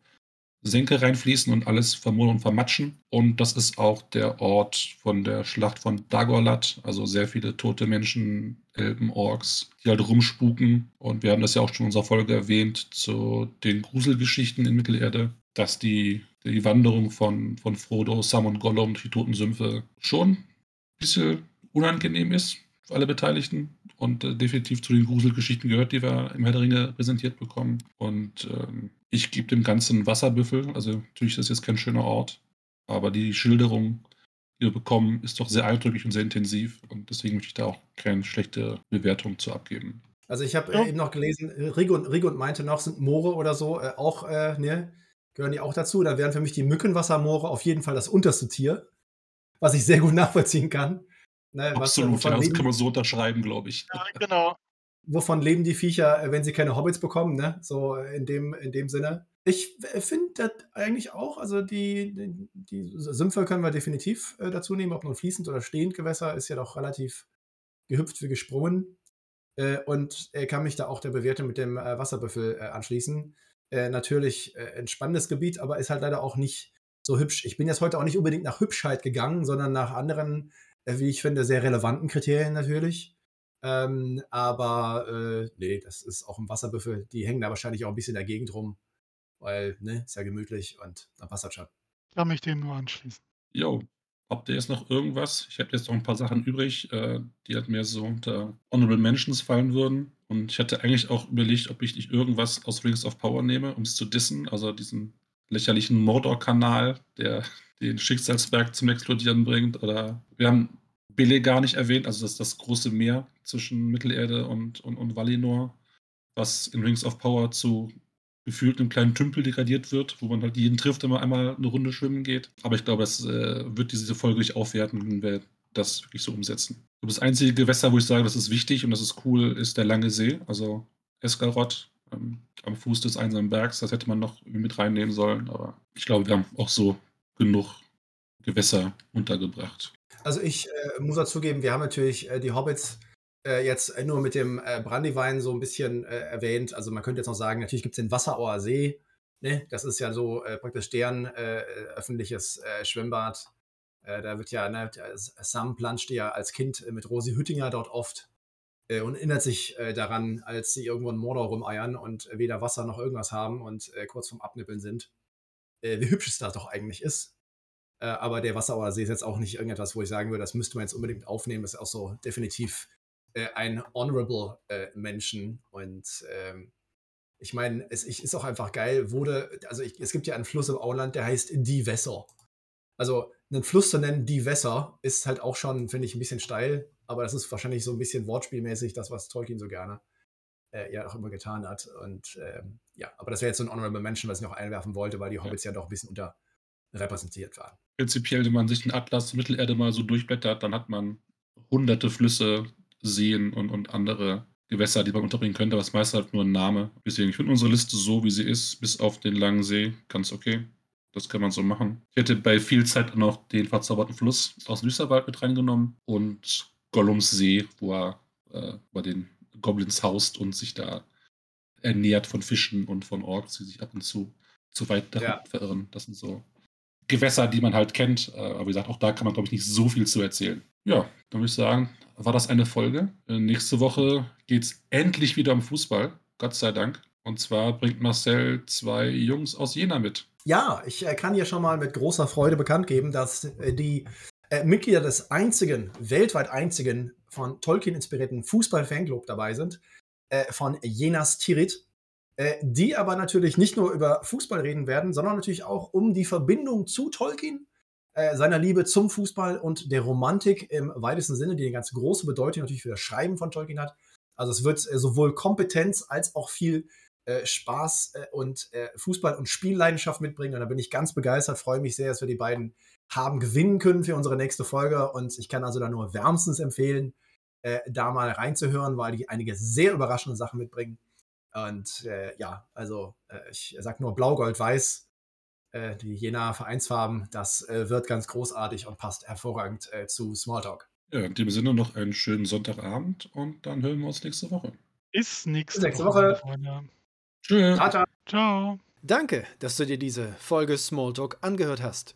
Senke reinfließen und alles vermodern und vermatschen. Und das ist auch der Ort von der Schlacht von Dagorlat. Also sehr viele tote Menschen, Elben, Orks, die halt rumspuken. Und wir haben das ja auch schon in unserer Folge erwähnt zu den Gruselgeschichten in Mittelerde. dass die, die Wanderung von, von Frodo, Sam und Gollum durch die toten Sümpfe schon ein bisschen unangenehm ist für alle Beteiligten und äh, definitiv zu den Gruselgeschichten gehört, die wir im Herr der Ringe präsentiert bekommen. Und ähm, ich gebe dem Ganzen Wasserbüffel. Also natürlich ist das jetzt kein schöner Ort, aber die Schilderung, die wir bekommen, ist doch sehr eindrücklich und sehr intensiv. Und deswegen möchte ich da auch keine schlechte Bewertung zu abgeben. Also ich habe äh, eben noch gelesen, Rigund, Rigund meinte noch, sind Moore oder so äh, auch, äh, ne, gehören die auch dazu. Da wären für mich die Mückenwassermoore auf jeden Fall das unterste Tier, was ich sehr gut nachvollziehen kann. Ne, Absolut, ja, das kann man so unterschreiben, glaube ich. Ja, genau. Wovon leben die Viecher, äh, wenn sie keine Hobbits bekommen, ne? So in dem, in dem Sinne. Ich finde das eigentlich auch, also die, die, die, Sümpfe können wir definitiv äh, dazu nehmen, ob nun fließend oder stehend Gewässer, ist ja doch relativ gehüpft wie gesprungen. Äh, und äh, kann mich da auch der Bewertung mit dem äh, Wasserbüffel äh, anschließen. natürlich ein spannendes Gebiet, aber ist halt leider auch nicht so hübsch. Ich bin jetzt heute auch nicht unbedingt nach Hübschheit gegangen, sondern nach anderen äh, wie ich finde, sehr relevanten Kriterien natürlich. Ähm, aber äh, nee, das ist auch ein Wasserbüffel. Die hängen da wahrscheinlich auch ein bisschen in der Gegend rum, weil, ne, ist ja gemütlich und dann passt das schon. Kann mich dem nur anschließen. Jo, habt ihr jetzt noch irgendwas? Ich habe jetzt noch ein paar Sachen übrig, äh, die halt mehr so unter Honorable Mentions fallen würden. Und ich hatte eigentlich auch überlegt, ob ich nicht irgendwas aus Rings of Power nehme, um es zu dissen. Also diesen lächerlichen Mordor-Kanal, der den Schicksalsberg zum Explodieren bringt. Oder wir haben Bele gar nicht erwähnt, also das, das große Meer zwischen Mittelerde und, und, und Valinor, was in Rings of Power zu gefühlt einem kleinen Tümpel degradiert wird, wo man halt jeden trifft, wenn man einmal eine Runde schwimmen geht. Aber ich glaube, das äh, wird diese Folge nicht aufwerten, wenn wir das wirklich so umsetzen. Das einzige Gewässer, wo ich sage, das ist wichtig und das ist cool, ist der Lange See, also Eskarot ähm, am Fuß des einsamen Bergs. Das hätte man noch mit reinnehmen sollen, aber ich glaube, wir haben auch so genug Gewässer untergebracht. Also ich äh, muss dazugeben, wir haben natürlich äh, die Hobbits äh, jetzt nur mit dem äh, Brandywein so ein bisschen äh, erwähnt. Also man könnte jetzt noch sagen, natürlich gibt es den Wasserauer See. Ne? Das ist ja so äh, praktisch deren öffentliches Schwimmbad. da wird ja, ne, Sam planschte ja als Kind mit Rosi Hüttinger dort oft und erinnert sich daran, als sie irgendwo in Mordor rumeiern und weder Wasser noch irgendwas haben und kurz vorm Abnippeln sind. wie hübsch es da doch eigentlich ist. Äh, aber der Wasserauer See ist jetzt auch nicht irgendetwas, wo ich sagen würde, das müsste man jetzt unbedingt aufnehmen. Das ist auch so definitiv äh, ein honorable äh, Menschen. Und ähm, ich meine, es ich, ist auch einfach geil, wurde, also ich, es gibt ja einen Fluss im Auenland, der heißt Die Wässer. Also einen Fluss zu nennen, Die Wässer, ist halt auch schon, finde ich, ein bisschen steil. Aber das ist wahrscheinlich so ein bisschen wortspielmäßig, das, was Tolkien so gerne äh, ja auch immer getan hat. Und ähm, ja, aber das wäre jetzt so ein Honorable Mention, was ich noch einwerfen wollte, weil die Hobbits ja, ja doch ein bisschen unter repräsentiert waren. Prinzipiell, wenn man sich den Atlas Mittelerde mal so durchblättert, dann hat man hunderte Flüsse, Seen und, und andere Gewässer, die man unterbringen könnte, aber das meiste halt nur ein Name. Deswegen, ich finde unsere Liste so, wie sie ist, bis auf den langen See, ganz okay. Das kann man so machen. Ich hätte bei viel Zeit noch den verzauberten Fluss aus Düsterwald mit reingenommen und Gollums See, wo er äh, bei den Goblins haust und sich da ernährt von Fischen und von Orks, die sich ab und zu zu weit ja. verirren. Das sind so Gewässer, die man halt kennt. Äh, aber wie gesagt, auch da kann man, glaube ich, nicht so viel zu erzählen. Ja, dann würde ich sagen, war das eine Folge. Äh, nächste Woche geht es endlich wieder um Fußball. Gott sei Dank. Und zwar bringt Marcel zwei Jungs aus Jena mit. Ja, ich äh, kann hier schon mal mit großer Freude bekannt geben, dass die Mitglieder des einzigen, weltweit einzigen von Tolkien inspirierten Fußball-Fanclub dabei sind, von Jenas Tirit. Äh, die aber natürlich nicht nur über Fußball reden werden, sondern natürlich auch um die Verbindung zu Tolkien, äh, seiner Liebe zum Fußball und der Romantik im weitesten Sinne, die eine ganz große Bedeutung natürlich für das Schreiben von Tolkien hat. Also es wird äh, sowohl Kompetenz als auch viel äh, Spaß äh, und äh, Fußball- und Spielleidenschaft mitbringen. Und da bin ich ganz begeistert, freue mich sehr, dass wir die beiden haben gewinnen können für unsere nächste Folge. Und ich kann also da nur wärmstens empfehlen, da mal reinzuhören, weil die einige sehr überraschende Sachen mitbringen. Und äh, ja, also äh, ich sag nur Blau-Gold-Weiß, äh, die Jena Vereinsfarben, das äh, wird ganz großartig und passt hervorragend äh, zu Smalltalk. Ja, in dem Sinne noch einen schönen Sonntagabend und dann hören wir uns nächste Woche. Bis nächste, nächste Woche. Woche. Tschüss. Ciao. Danke, dass du dir diese Folge Smalltalk angehört hast.